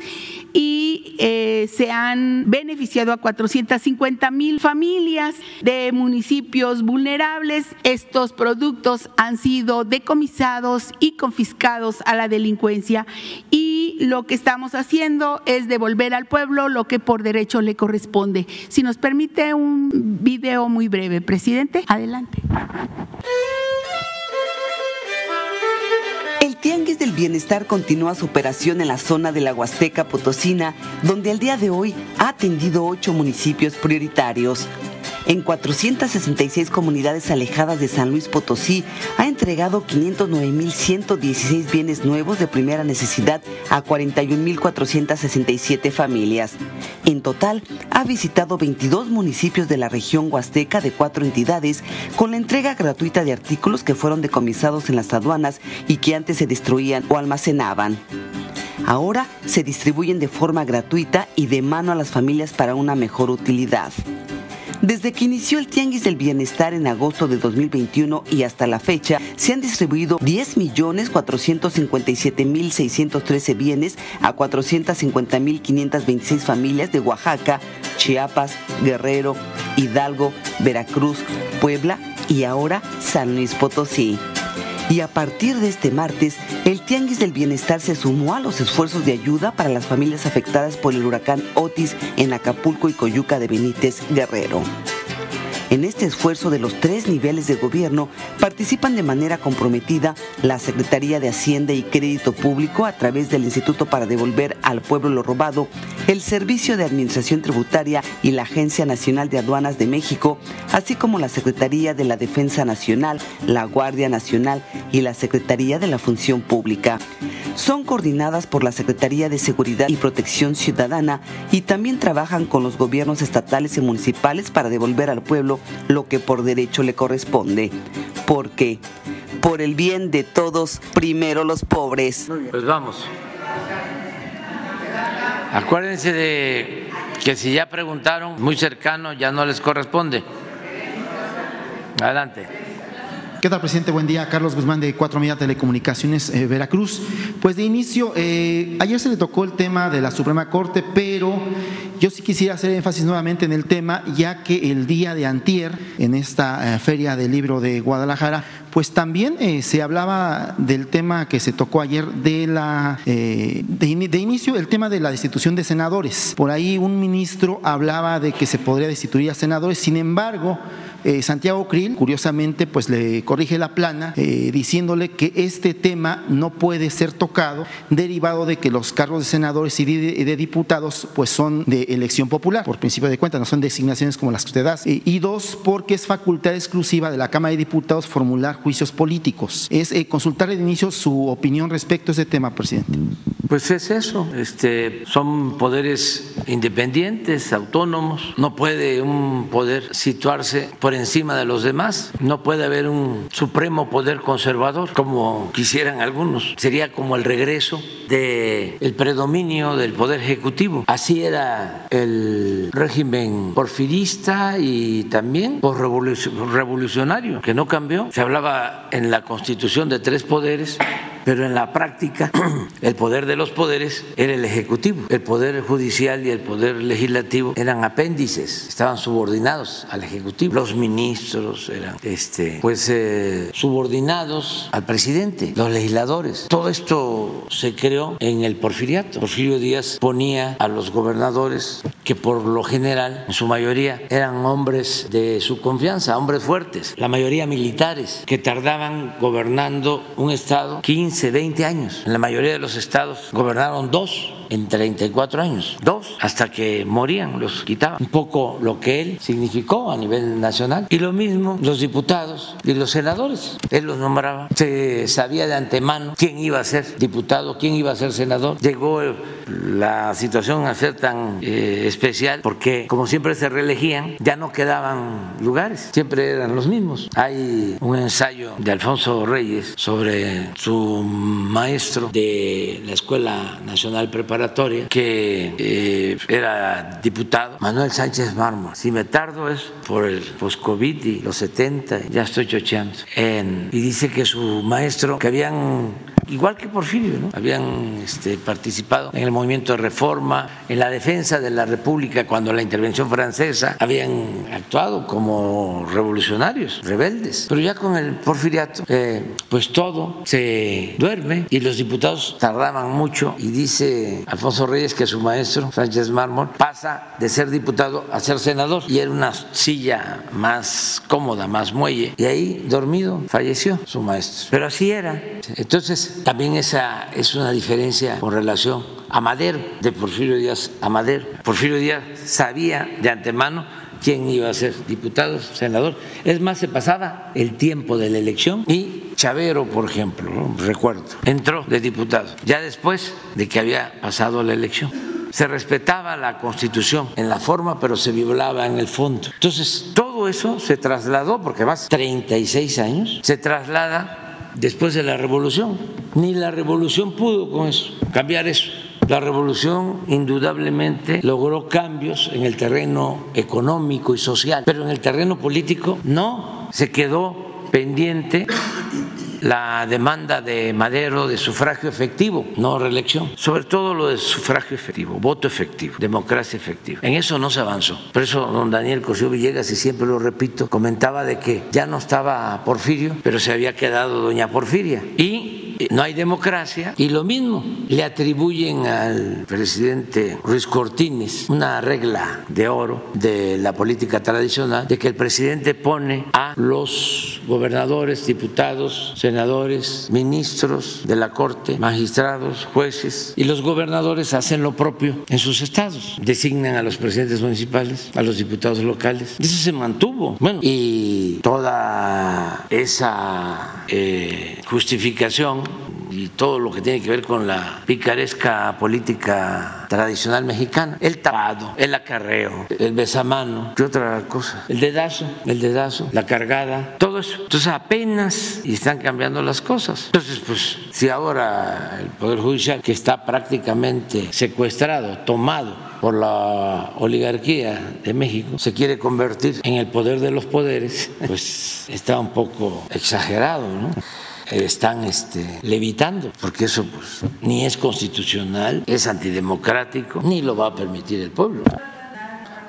y eh, se han beneficiado a 450 mil familias de municipios vulnerables. Estos productos han sido decomisados y confiscados a la delincuencia y lo que estamos haciendo es devolver al pueblo lo que por derecho le corresponde. Si nos permite un video muy breve, presidente, adelante. El Tianguis del Bienestar continúa su operación en la zona de la Huasteca Potosina, donde al día de hoy ha atendido ocho municipios prioritarios en 466 comunidades alejadas de San Luis Potosí, ha entregado 509.116 bienes nuevos de primera necesidad a 41.467 familias. En total, ha visitado 22 municipios de la región huasteca de cuatro entidades con la entrega gratuita de artículos que fueron decomisados en las aduanas y que antes se destruían o almacenaban. Ahora se distribuyen de forma gratuita y de mano a las familias para una mejor utilidad. Desde que inició el Tianguis del Bienestar en agosto de 2021 y hasta la fecha, se han distribuido 10.457.613 bienes a 450.526 familias de Oaxaca, Chiapas, Guerrero, Hidalgo, Veracruz, Puebla y ahora San Luis Potosí. Y a partir de este martes, Tianguis del Bienestar se sumó a los esfuerzos de ayuda para las familias afectadas por el huracán Otis en Acapulco y Coyuca de Benítez, Guerrero. En este esfuerzo de los tres niveles de gobierno participan de manera comprometida la Secretaría de Hacienda y Crédito Público a través del Instituto para Devolver al Pueblo lo Robado, el Servicio de Administración Tributaria y la Agencia Nacional de Aduanas de México, así como la Secretaría de la Defensa Nacional, la Guardia Nacional y la Secretaría de la Función Pública. Son coordinadas por la Secretaría de Seguridad y Protección Ciudadana y también trabajan con los gobiernos estatales y municipales para devolver al pueblo lo que por derecho le corresponde. Porque por el bien de todos, primero los pobres. Pues vamos. Acuérdense de que si ya preguntaron muy cercano, ya no les corresponde. Adelante. ¿Qué tal, presidente? Buen día. Carlos Guzmán de Cuatro Media Telecomunicaciones, eh, Veracruz. Pues de inicio, eh, ayer se le tocó el tema de la Suprema Corte, pero yo sí quisiera hacer énfasis nuevamente en el tema, ya que el día de antier, en esta eh, Feria del Libro de Guadalajara, pues también se hablaba del tema que se tocó ayer de la de, de, inicio, el tema de la destitución de senadores. Por ahí un ministro hablaba de que se podría destituir a senadores, sin embargo, eh, Santiago Krill, curiosamente, pues le corrige la plana eh, diciéndole que este tema no puede ser tocado derivado de que los cargos de senadores y de, diputados pues son de elección popular, por principio de cuenta, no son designaciones como las que usted hace. Eh, y dos, porque es facultad exclusiva de la Cámara de Diputados formular juicios políticos. Es consultar de inicio su opinión respecto a ese tema, presidente. Pues es eso, este, son poderes independientes, autónomos, no puede un poder situarse encima de los demás. No puede haber un supremo poder conservador como quisieran algunos. Sería como el regreso del el predominio del poder ejecutivo. Así era el régimen porfirista y también revolucionario, que no cambió. Se hablaba en la constitución de tres poderes pero en la práctica el poder de los poderes era el ejecutivo, el poder judicial y el poder legislativo eran apéndices, estaban subordinados al ejecutivo, los ministros eran este, pues eh, subordinados al presidente, los legisladores. Todo esto se creó en el porfiriato. Porfirio Díaz ponía a los gobernadores que por lo general, en su mayoría, eran hombres de su confianza, hombres fuertes, la mayoría militares, que tardaban gobernando un estado 15, 20 años. En la mayoría de los estados gobernaron dos en 34 años, dos, hasta que morían, los quitaban. Un poco lo que él significó a nivel nacional. Y lo mismo los diputados y los senadores. Él los nombraba. Se sabía de antemano quién iba a ser diputado, quién iba a ser senador. Llegó la situación a ser tan eh, especial porque como siempre se reelegían, ya no quedaban lugares, siempre eran los mismos. Hay un ensayo de Alfonso Reyes sobre su maestro de la Escuela Nacional Preparatoria que eh, era diputado, Manuel Sánchez Mármol. Si me tardo es por el post-COVID y los 70, ya estoy chocheando. y dice que su maestro, que habían igual que Porfirio, ¿no? habían este, participado en el movimiento de reforma, en la defensa de la República cuando la intervención francesa, habían actuado como revolucionarios, rebeldes. Pero ya con el porfiriato, eh, pues todo se duerme y los diputados tardaban mucho y dice Alfonso Reyes que su maestro, Sánchez Mármol, pasa de ser diputado a ser senador y era una silla más cómoda, más muelle y ahí dormido falleció su maestro. Pero así era. Entonces, también esa es una diferencia con relación a Madero, de Porfirio Díaz a Madero. Porfirio Díaz sabía de antemano quién iba a ser diputado, senador. Es más, se pasaba el tiempo de la elección y Chavero, por ejemplo, recuerdo, entró de diputado, ya después de que había pasado la elección. Se respetaba la constitución en la forma, pero se violaba en el fondo. Entonces, todo eso se trasladó, porque más 36 años, se traslada después de la revolución. Ni la revolución pudo con eso, cambiar eso. La revolución indudablemente logró cambios en el terreno económico y social, pero en el terreno político no, se quedó pendiente la demanda de Madero de sufragio efectivo, no reelección, sobre todo lo de sufragio efectivo, voto efectivo, democracia efectiva. En eso no se avanzó. Por eso don Daniel Cosío Villegas, y siempre lo repito, comentaba de que ya no estaba Porfirio, pero se había quedado doña Porfiria. Y no hay democracia y lo mismo le atribuyen al presidente Ruiz Cortines una regla de oro de la política tradicional de que el presidente pone a los gobernadores, diputados, senadores, ministros de la Corte, magistrados, jueces y los gobernadores hacen lo propio en sus estados, designan a los presidentes municipales, a los diputados locales. Eso se mantuvo. Bueno, y toda esa eh, justificación y todo lo que tiene que ver con la picaresca política tradicional mexicana, el tapado, el acarreo, el besamano, ¿qué otra cosa? El dedazo, el dedazo, la cargada, todo eso. Entonces apenas están cambiando las cosas. Entonces, pues, si ahora el Poder Judicial, que está prácticamente secuestrado, tomado por la oligarquía de México se quiere convertir en el poder de los poderes, pues está un poco exagerado, ¿no? Están este, levitando, porque eso pues, ni es constitucional, es antidemocrático, ni lo va a permitir el pueblo.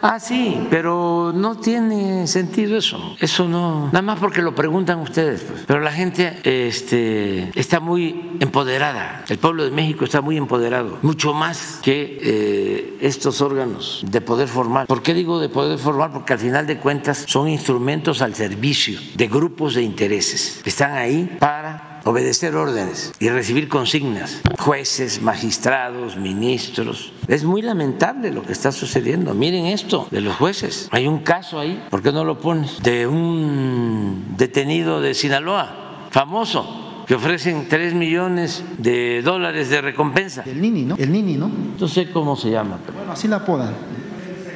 Ah, sí, pero no tiene sentido eso. Eso no, nada más porque lo preguntan ustedes. Pues. Pero la gente este, está muy empoderada. El pueblo de México está muy empoderado, mucho más que eh, estos órganos de poder formal. ¿Por qué digo de poder formal? Porque al final de cuentas son instrumentos al servicio de grupos de intereses que están ahí para obedecer órdenes y recibir consignas, jueces, magistrados, ministros. Es muy lamentable lo que está sucediendo. Miren esto de los jueces. Hay un caso ahí, ¿por qué no lo pones? De un detenido de Sinaloa, famoso, que ofrecen 3 millones de dólares de recompensa. El Nini, ¿no? El Nini, ¿no? No sé cómo se llama. Bueno, así la apodan.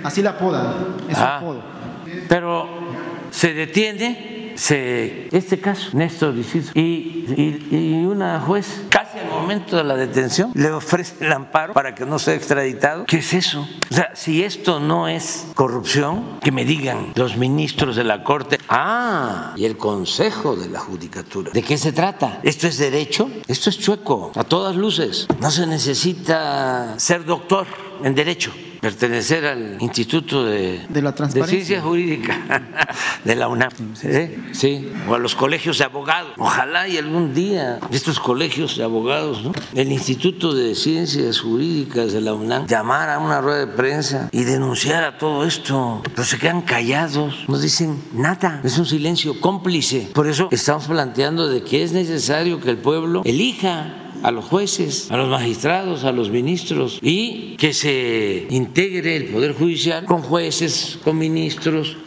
Así la apodan. Es Ah. apodo. Pero se detiene se, este caso, Néstor Isidro, y, y- y una juez, casi al momento de la detención, le ofrece el amparo para que no sea extraditado. ¿Qué es eso? O sea, si esto no es corrupción, que me digan los ministros de la Corte, ah, y el Consejo de la Judicatura, ¿de qué se trata? ¿Esto es derecho? Esto es chueco, a todas luces. No se necesita ser doctor en derecho pertenecer al Instituto de, De la Transparencia. Ciencia Jurídica de la UNAM, ¿eh? sí, o a los colegios de abogados. Ojalá y algún día estos colegios de abogados, ¿no? el Instituto de Ciencias Jurídicas de la UNAM, llamara a una rueda de prensa y denunciara todo esto, pero se quedan callados, no dicen nada, es un silencio cómplice. Por eso estamos planteando de que es necesario que el pueblo elija a los jueces, a los magistrados, a los ministros y que se integre el Poder Judicial con jueces, con ministros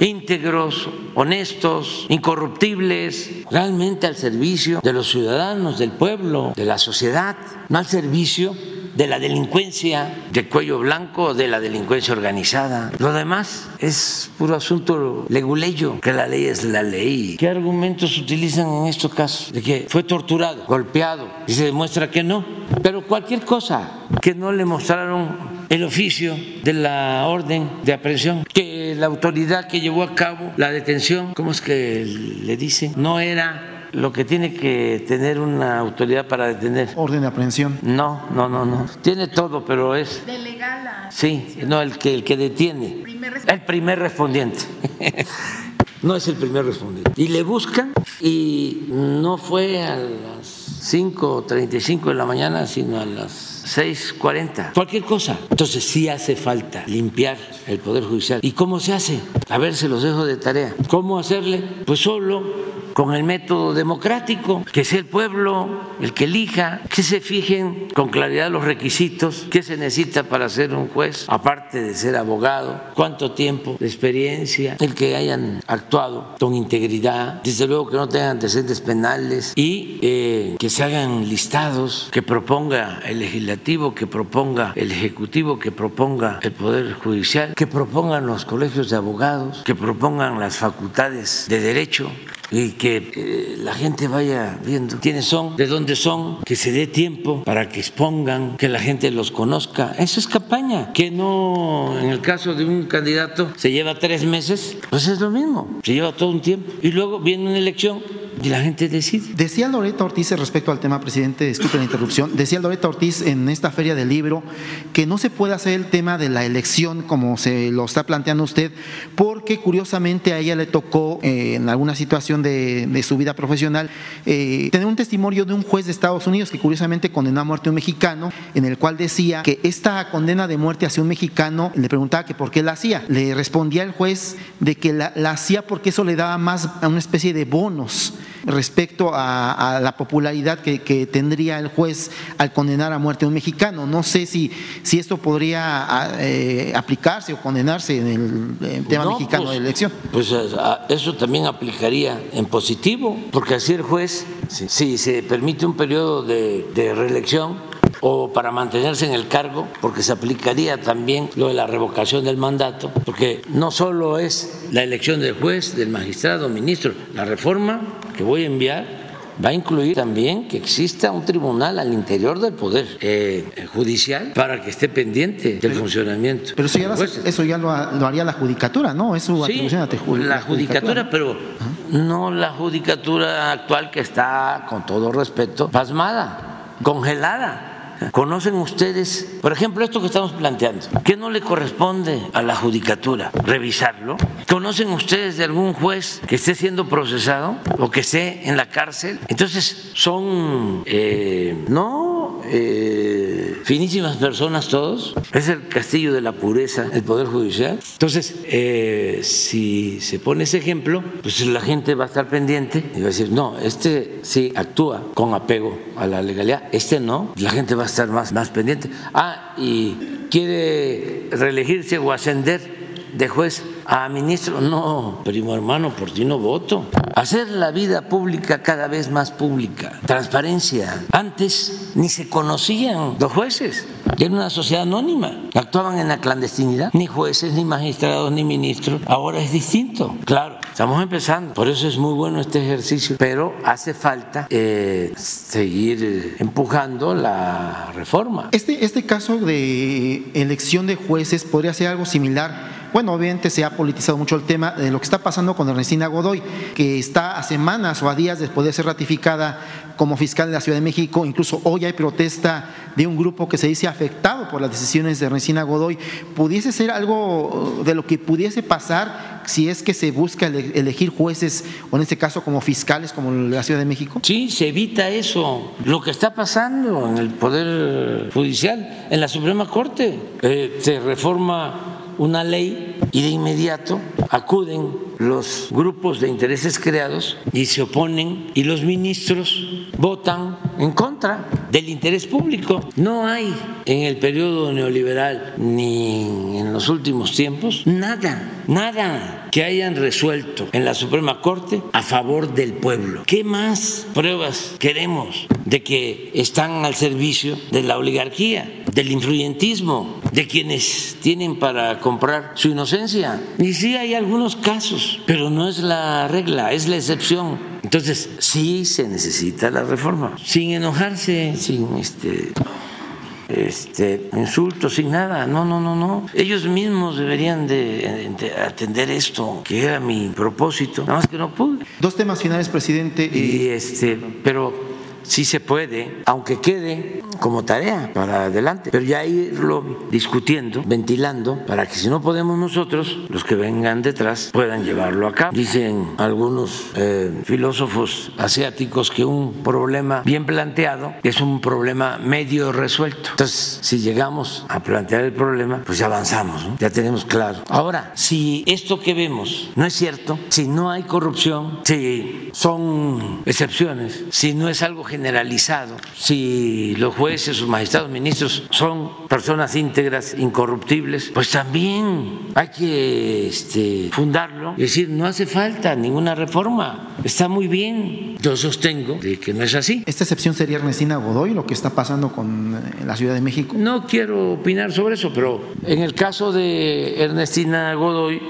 íntegros, honestos, incorruptibles, realmente al servicio de los ciudadanos, del pueblo, de la sociedad, no al servicio de la delincuencia de cuello blanco, de la delincuencia organizada. Lo demás es puro asunto leguleyo, que la ley es la ley. ¿Qué argumentos utilizan en estos casos? De que fue torturado, golpeado, y se demuestra que no. Pero cualquier cosa que no le mostraron el oficio de la orden de aprehensión, que la autoridad que llevó a cabo la detención, ¿cómo es que le dicen? No era lo que tiene que tener una autoridad para detener. Orden de aprehensión. No, no, no, no. Tiene todo, pero es. Sí, no, el que, el que detiene. El primer respondiente. No es el primer respondiente. Y le buscan y no fue a las 5.35 de la mañana, sino a las 6.40. Cualquier cosa. Entonces sí hace falta limpiar el Poder Judicial. ¿Y cómo se hace? A ver, se los dejo de tarea. ¿Cómo hacerle? Pues solo con el método democrático, que sea el pueblo el que elija, que se fijen con claridad los requisitos, qué se necesita para ser un juez, aparte de ser abogado, cuánto tiempo de experiencia, el que hayan actuado con integridad, desde luego que no tengan antecedentes penales y eh, que se hagan listados, que proponga el que proponga el ejecutivo, que proponga el poder judicial, que propongan los colegios de abogados, que propongan las facultades de derecho y que eh, la gente vaya viendo quiénes son, de dónde son, que se dé tiempo para que expongan, que la gente los conozca. Eso es campaña, que no en el caso de un candidato se lleva tres meses, pues es lo mismo, se lleva todo un tiempo y luego viene una elección y la gente decide. Decía Loreta Ortiz respecto al tema, presidente, disculpe la interrupción, decía Loreta Ortiz en esta feria del libro que no se puede hacer el tema de la elección como se lo está planteando usted, porque curiosamente a ella le tocó eh, en alguna situación de, su vida profesional eh, tener un testimonio de un juez de Estados Unidos que curiosamente condenó a muerte a un mexicano, en el cual decía que esta condena de muerte hacia un mexicano, le preguntaba que por qué la hacía. Le respondía el juez de que la, la hacía porque eso le daba más a una especie de bonos respecto a, la popularidad que, tendría el juez al condenar a muerte a un mexicano. No sé si, si esto podría eh, aplicarse o condenarse en el, tema mexicano pues, de elección. Pues eso también aplicaría en positivo, porque así el juez, si, se permite un periodo de, de reelección, o para mantenerse en el cargo, porque se aplicaría también lo de la revocación del mandato, porque no solo es la elección del juez, del magistrado, ministro, la reforma que voy a enviar va a incluir también que exista un tribunal al interior del Poder eh, Judicial para que esté pendiente del funcionamiento. Pero eso ya, eso ya lo, haría la Judicatura, ¿no? Es su atribución a la Judicatura, pero no la Judicatura actual que está, con todo respeto, pasmada, congelada. ¿Conocen ustedes, por ejemplo, esto que estamos planteando? ¿Qué no le corresponde a la judicatura revisarlo? ¿Conocen ustedes de algún juez que esté siendo procesado o que esté en la cárcel? Entonces, son, eh, no, eh, finísimas personas todos. Es el castillo de la pureza, el Poder Judicial. Entonces, eh, si se pone ese ejemplo, pues la gente va a estar pendiente y va a decir, no, este sí actúa con apego a la legalidad, este no. La gente va a estar más, más pendiente. Ah, y quiere reelegirse o ascender de juez a ministro. No, primo hermano, por ti no voto. Hacer la vida pública cada vez más pública. Transparencia. Antes ni se conocían los jueces. Era una sociedad anónima. Actuaban en la clandestinidad. Ni jueces, ni magistrados, ni ministros. Ahora es distinto. Claro, estamos empezando. Por eso es muy bueno este ejercicio. Pero hace falta eh, seguir eh, empujando la reforma. Este, este caso de elección de jueces podría ser algo similar bueno, obviamente se ha politizado mucho el tema de lo que está pasando con Ernestina Godoy, que está a semanas o a días después de ser ratificada como fiscal de la Ciudad de México. Incluso hoy hay protesta de un grupo que se dice afectado por las decisiones de Ernestina Godoy. ¿Pudiese ser algo de lo que pudiese pasar si es que se busca elegir jueces, o en este caso como fiscales, como la Ciudad de México? Sí, se evita eso. Lo que está pasando en el Poder Judicial, en la Suprema Corte, eh, se reforma una ley y de inmediato acuden los grupos de intereses creados y se oponen y los ministros votan en contra del interés público. No hay en el periodo neoliberal ni en los últimos tiempos nada, nada que hayan resuelto en la Suprema Corte a favor del pueblo. ¿Qué más pruebas queremos de que están al servicio de la oligarquía, del influyentismo, de quienes tienen para comprar su inocencia? Y sí hay algunos casos, pero no es la regla, es la excepción. Entonces, sí se necesita la reforma, sin enojarse, sin este este, insultos, sin nada. No, no, no, no. Ellos mismos deberían de, atender esto, que era mi propósito. Nada más que no pude. Dos temas finales, presidente. Y este, pero sí se puede, aunque quede como tarea para adelante, pero ya irlo discutiendo, ventilando, para que si no podemos nosotros, los que vengan detrás puedan llevarlo a cabo. Dicen algunos eh, filósofos asiáticos que un problema bien planteado es un problema medio resuelto. Entonces, si llegamos a plantear el problema, pues avanzamos, ya tenemos claro. Ahora, si esto que vemos no es cierto, si no hay corrupción, si son excepciones, si no es algo generalizado, si los jueces, sus magistrados, ministros son personas íntegras, incorruptibles, pues también hay que este, fundarlo y decir, no hace falta ninguna reforma, está muy bien. Yo sostengo de que no es así. ¿Esta excepción sería Ernestina Godoy, lo que está pasando con eh, la Ciudad de México? No quiero opinar sobre eso, pero en el caso de Ernestina Godoy,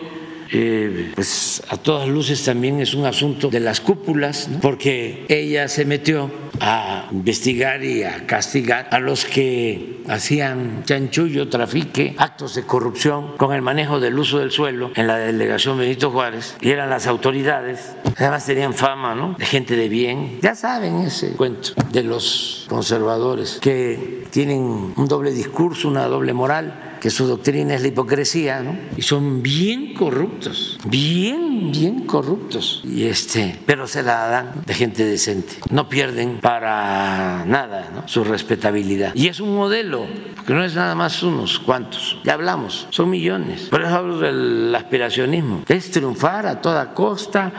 eh, pues a todas luces también es un asunto de las cúpulas, porque ella se metió a investigar y a castigar a los que hacían chanchullo, trafique, actos de corrupción con el manejo del uso del suelo en la delegación Benito Juárez y eran las autoridades. Además tenían fama, ¿no? De gente de bien. Ya saben ese cuento de los conservadores que tienen un doble discurso, una doble moral que su doctrina es la hipocresía, ¿no? Y son bien corruptos, bien, bien corruptos. Y este, pero se la dan de gente decente. No pierden para nada ¿no? su respetabilidad. Y es un modelo, que no es nada más unos cuantos. Ya hablamos, son millones. Por eso hablo del aspiracionismo. Es triunfar a toda costa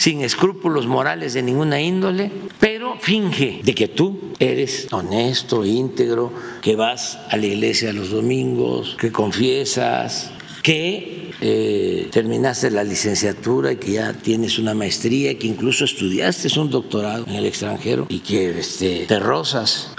sin escrúpulos morales de ninguna índole, pero finge de que tú eres honesto, íntegro, que vas a la iglesia los domingos, que confiesas, que eh, terminaste la licenciatura y que ya tienes una maestría, que incluso estudiaste un doctorado en el extranjero y que este, te rozas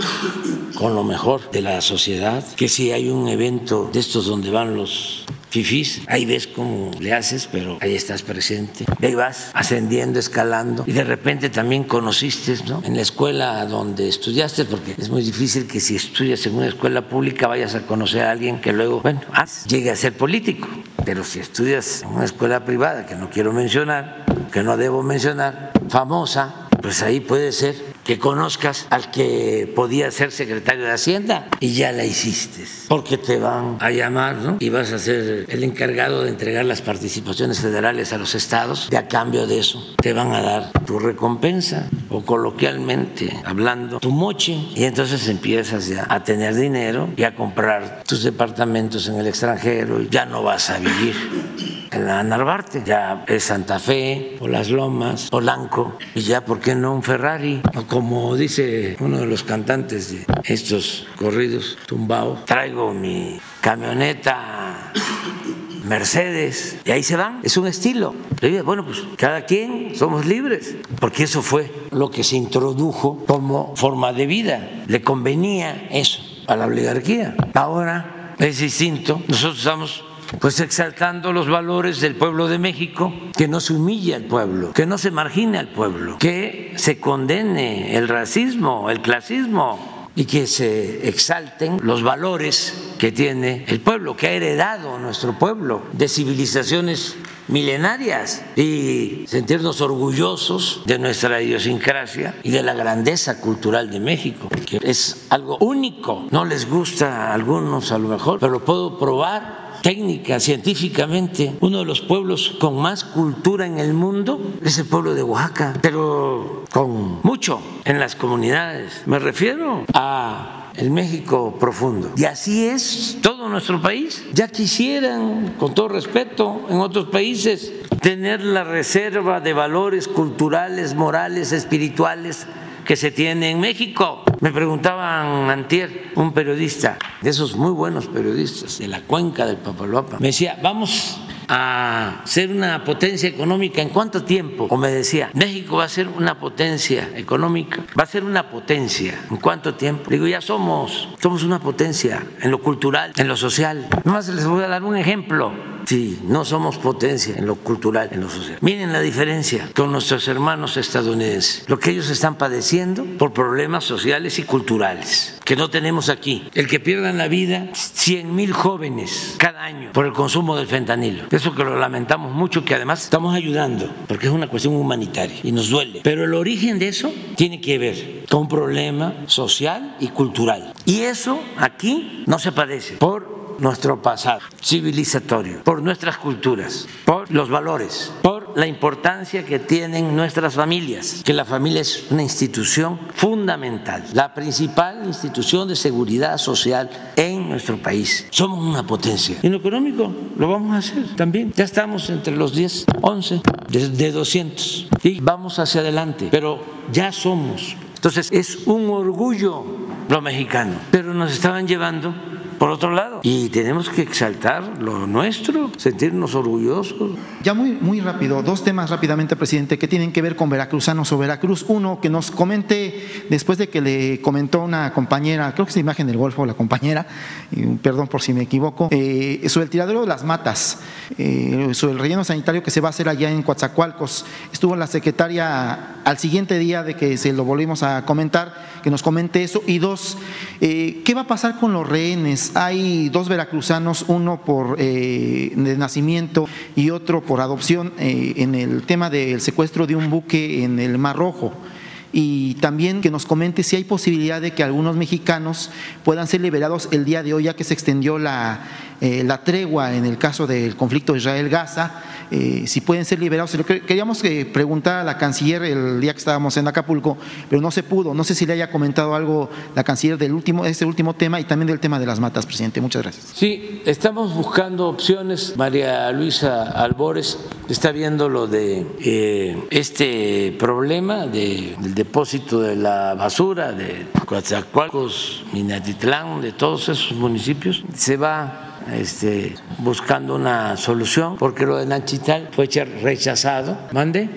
con lo mejor de la sociedad, que si hay un evento de estos donde van los fifís, ahí ves cómo le haces, pero ahí estás presente. ahí vas ascendiendo, escalando, y de repente también conociste, ¿no? En la escuela donde estudiaste, porque es muy difícil que si estudias en una escuela pública vayas a conocer a alguien que luego, bueno, llegue a ser político. Pero si estudias en una escuela privada, que no quiero mencionar, que no debo mencionar, famosa, pues ahí puede ser que conozcas al que podía ser secretario de Hacienda y ya la hiciste, porque te van a llamar ¿no? y vas a ser el encargado de entregar las participaciones federales a los estados. Y a cambio de eso te van a dar tu recompensa. O coloquialmente hablando tu moche. Y entonces empiezas ya a tener dinero y a comprar tus departamentos en el extranjero y ya no vas a vivir en la Narvarte, ya es Santa Fe, o Las Lomas, Polanco, y ya, ¿por qué no un Ferrari? O como dice uno de los cantantes de estos corridos tumbados, traigo mi camioneta Mercedes, y ahí se van, es un estilo. Bueno, pues cada quien somos libres, porque eso fue lo que se introdujo como forma de vida, le convenía eso a la oligarquía. Ahora es distinto, nosotros estamos pues exaltando los valores del pueblo de México, que no se humille al pueblo, que no se margine al pueblo, que se condene el racismo, el clasismo y que se exalten los valores que tiene el pueblo, que ha heredado nuestro pueblo de civilizaciones milenarias y sentirnos orgullosos de nuestra idiosincrasia y de la grandeza cultural de México, que es algo único. No les gusta a algunos a lo mejor, pero lo puedo probar técnica, científicamente, uno de los pueblos con más cultura en el mundo es el pueblo de Oaxaca, pero con mucho en las comunidades. Me refiero a el México profundo. Y así es todo nuestro país. Ya quisieran, con todo respeto, en otros países tener la reserva de valores culturales, morales, espirituales que se tiene en México. Me preguntaban antier un periodista, de esos muy buenos periodistas de la cuenca del Papaloapa, me decía, vamos a ser una potencia económica en cuánto tiempo? O me decía, México va a ser una potencia económica, va a ser una potencia en cuánto tiempo? Digo, ya somos, somos una potencia en lo cultural, en lo social. Nomás les voy a dar un ejemplo. Si no somos potencia en lo cultural, en lo social. Miren la diferencia con nuestros hermanos estadounidenses, lo que ellos están padeciendo por problemas sociales y culturales que no tenemos aquí. El que pierdan la vida 100 mil jóvenes cada año por el consumo del fentanilo. Eso que lo lamentamos mucho, que además estamos ayudando, porque es una cuestión humanitaria y nos duele. Pero el origen de eso tiene que ver con un problema social y cultural. Y eso aquí no se padece por nuestro pasado civilizatorio, por nuestras culturas, por los valores, por la importancia que tienen nuestras familias, que la familia es una institución fundamental, la principal institución de seguridad social en nuestro país. Somos una potencia. En lo económico lo vamos a hacer también. Ya estamos entre los 10, 11 de 200 y vamos hacia adelante, pero ya somos. Entonces es un orgullo lo mexicano, pero nos estaban llevando por otro lado. Y tenemos que exaltar lo nuestro, sentirnos orgullosos. Ya muy, muy rápido, dos temas rápidamente, presidente, que tienen que ver con veracruzanos o Veracruz. Uno, que nos comente, después de que le comentó una compañera, creo que es la imagen del Golfo, la compañera, perdón por si me equivoco, eh, sobre el tiradero de las matas, eh, sobre el relleno sanitario que se va a hacer allá en Coatzacoalcos. Estuvo la secretaria al siguiente día de que se lo volvimos a comentar, que nos comente eso. Y dos, eh, ¿qué va a pasar con los rehenes? Hay dos veracruzanos, uno por de nacimiento y otro por adopción, en el tema del secuestro de un buque en el Mar Rojo y también que nos comente si hay posibilidad de que algunos mexicanos puedan ser liberados el día de hoy, ya que se extendió la, eh, la tregua en el caso del conflicto Israel-Gaza eh, si pueden ser liberados. Queríamos eh, preguntar a la canciller el día que estábamos en Acapulco, pero no se pudo. No sé si le haya comentado algo la canciller del último, ese último tema y también del tema de las matas, presidente. Muchas gracias. Sí, estamos buscando opciones. María Luisa Albores está viendo lo de eh, este problema del depósito de la basura de Coatzacoalcos, Minatitlán, de todos esos municipios. Se va este, buscando una solución, porque lo de Nanchital fue rechazado. ¿Mande?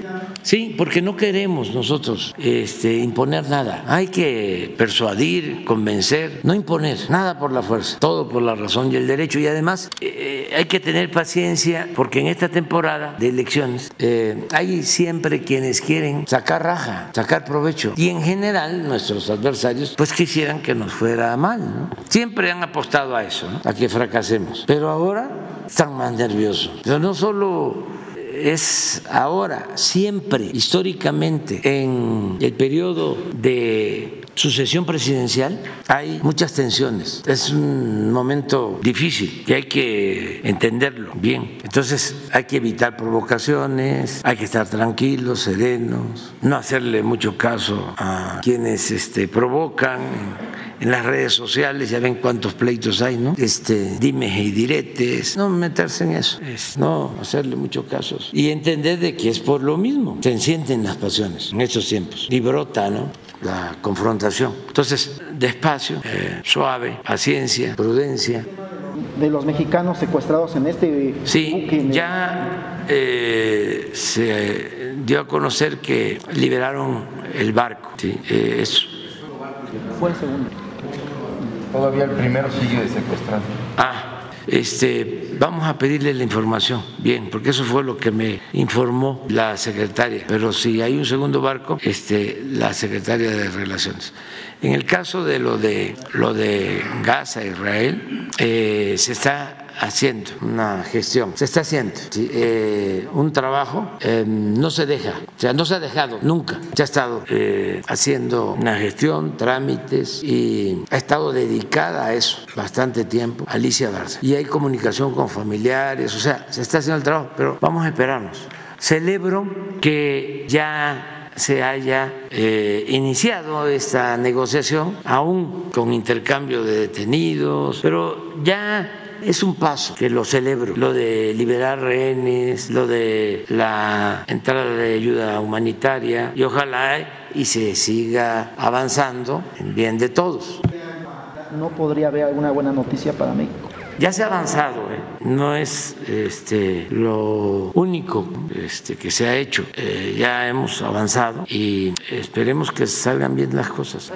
Sí, porque no queremos nosotros este, imponer nada. Hay que persuadir, convencer, no imponer nada por la fuerza, todo por la razón y el derecho. Y además eh, hay que tener paciencia, porque en esta temporada de elecciones eh, hay siempre quienes quieren sacar raja, sacar provecho. Y en general nuestros adversarios pues quisieran que nos fuera mal. Siempre han apostado a eso, a que fracasemos pero ahora están más nerviosos. Pero no solo es ahora, siempre, históricamente, en el periodo de sucesión presidencial hay muchas tensiones. Es un momento difícil y hay que entenderlo bien. Entonces hay que evitar provocaciones, hay que estar tranquilos, serenos, no hacerle mucho caso a quienes este, provocan en las redes sociales, ya ven cuántos pleitos hay, ¿no? Este, dime y diretes, no meterse en eso, es no hacerle mucho caso y entender de que es por lo mismo, se encienden las pasiones en estos tiempos y brota, ¿no? La confrontación. Entonces, despacio, eh, suave, paciencia, prudencia. De los mexicanos secuestrados en este sí, ya eh, se dio a conocer que liberaron el barco. Sí, eh, eso. Fue el segundo. Todavía el primero sigue secuestrado. Ah, este, vamos a pedirle la información, bien, porque eso fue lo que me informó la secretaria. Pero si hay un segundo barco, este, la secretaria de Relaciones. En el caso de lo de lo de Gaza, Israel, eh, se está haciendo una gestión, se está haciendo eh, un trabajo, eh, no se deja, o sea, no se ha dejado nunca, se ha estado eh, haciendo una gestión, trámites y ha estado dedicada a eso bastante tiempo Alicia Garza. Y hay comunicación con familiares, o sea, se está haciendo el trabajo, pero vamos a esperarnos. Celebro que ya se haya iniciado esta negociación, aún con intercambio de detenidos, pero ya es un paso que lo celebro, lo de liberar rehenes, lo de la entrada de ayuda humanitaria y ojalá y se siga avanzando en bien de todos. ¿No podría haber alguna buena noticia para México? Ya se ha avanzado, ¿eh? no es este, lo único este, que se ha hecho, eh, ya hemos avanzado y esperemos que salgan bien las cosas.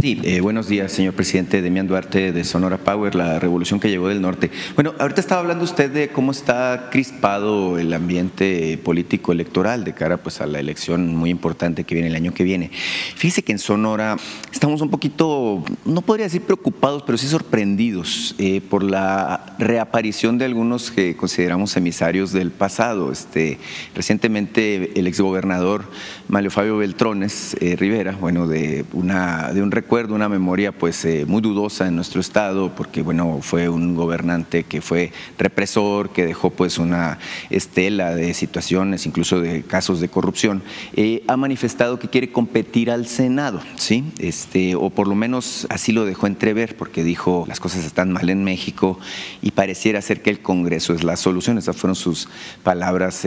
Sí, eh, buenos días, señor presidente. Demián Duarte de Sonora Power, la revolución que llegó del norte. Bueno, ahorita estaba hablando usted de cómo está crispado el ambiente político electoral de cara pues, a la elección muy importante que viene el año que viene. Fíjese que en Sonora estamos un poquito, no podría decir preocupados, pero sí sorprendidos eh, por la reaparición de algunos que consideramos emisarios del pasado. Este, recientemente el exgobernador Mario Fabio Beltrones eh, Rivera, bueno, de, una, de un recuerdo, una memoria pues eh, muy dudosa en nuestro estado, porque bueno, fue un gobernante que fue represor, que dejó pues una estela de situaciones, incluso de casos de corrupción, eh, ha manifestado que quiere competir al Senado, ¿sí? Este, o por lo menos así lo dejó entrever, porque dijo las cosas están mal en México y pareciera ser que el Congreso es la solución. Esas fueron sus palabras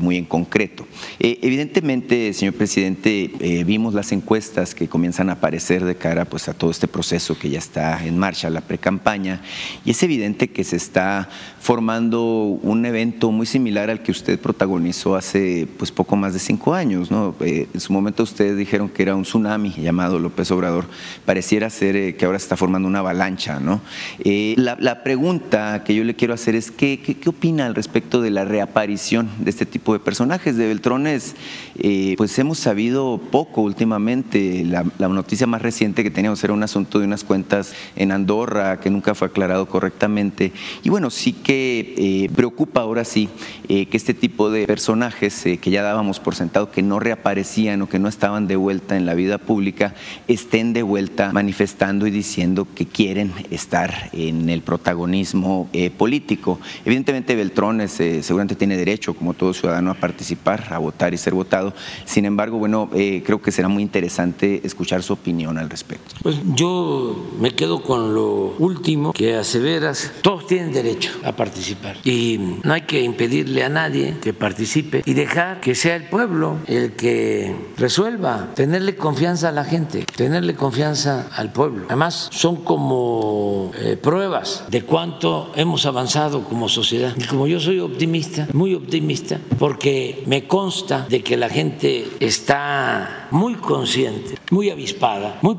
muy en concreto. evidentemente, señor presidente, vimos las encuestas que comienzan a aparecer de cara pues, a todo este proceso que ya está en marcha, la pre-campaña. Y es evidente que se está formando un evento muy similar al que usted protagonizó hace pues, poco más de cinco años. ¿no? Eh, en su momento ustedes dijeron que era un tsunami llamado López Obrador. Pareciera ser eh, que ahora se está formando una avalancha. ¿no? Eh, la, pregunta que yo le quiero hacer es, ¿qué, qué, opina al respecto de la reaparición de este tipo de personajes? De Beltrones, pues hemos sabido poco últimamente. La noticia más reciente que teníamos era un asunto de unas cuentas en Andorra que nunca fue aclarado correctamente. Y bueno, sí que eh, preocupa ahora sí eh, que este tipo de personajes eh, que ya dábamos por sentado que no reaparecían o que no estaban de vuelta en la vida pública estén de vuelta manifestando y diciendo que quieren estar en el protagonismo político. Evidentemente Beltrones seguramente tiene derecho, como todo ciudadano, a participar, a votar y ser votado. Sin embargo, bueno, creo que será muy interesante escuchar su opinión al respecto. Pues yo me quedo con lo último que aseveras. Todos tienen derecho a participar y no hay que impedirle a nadie que participe y dejar que sea el pueblo el que resuelva, tenerle confianza a la gente, tenerle confianza al pueblo. Además, son como eh, pruebas de cuánto hemos avanzado como sociedad. Y como yo soy optimista, muy optimista, porque me consta de que la gente está muy consciente, muy avispada, muy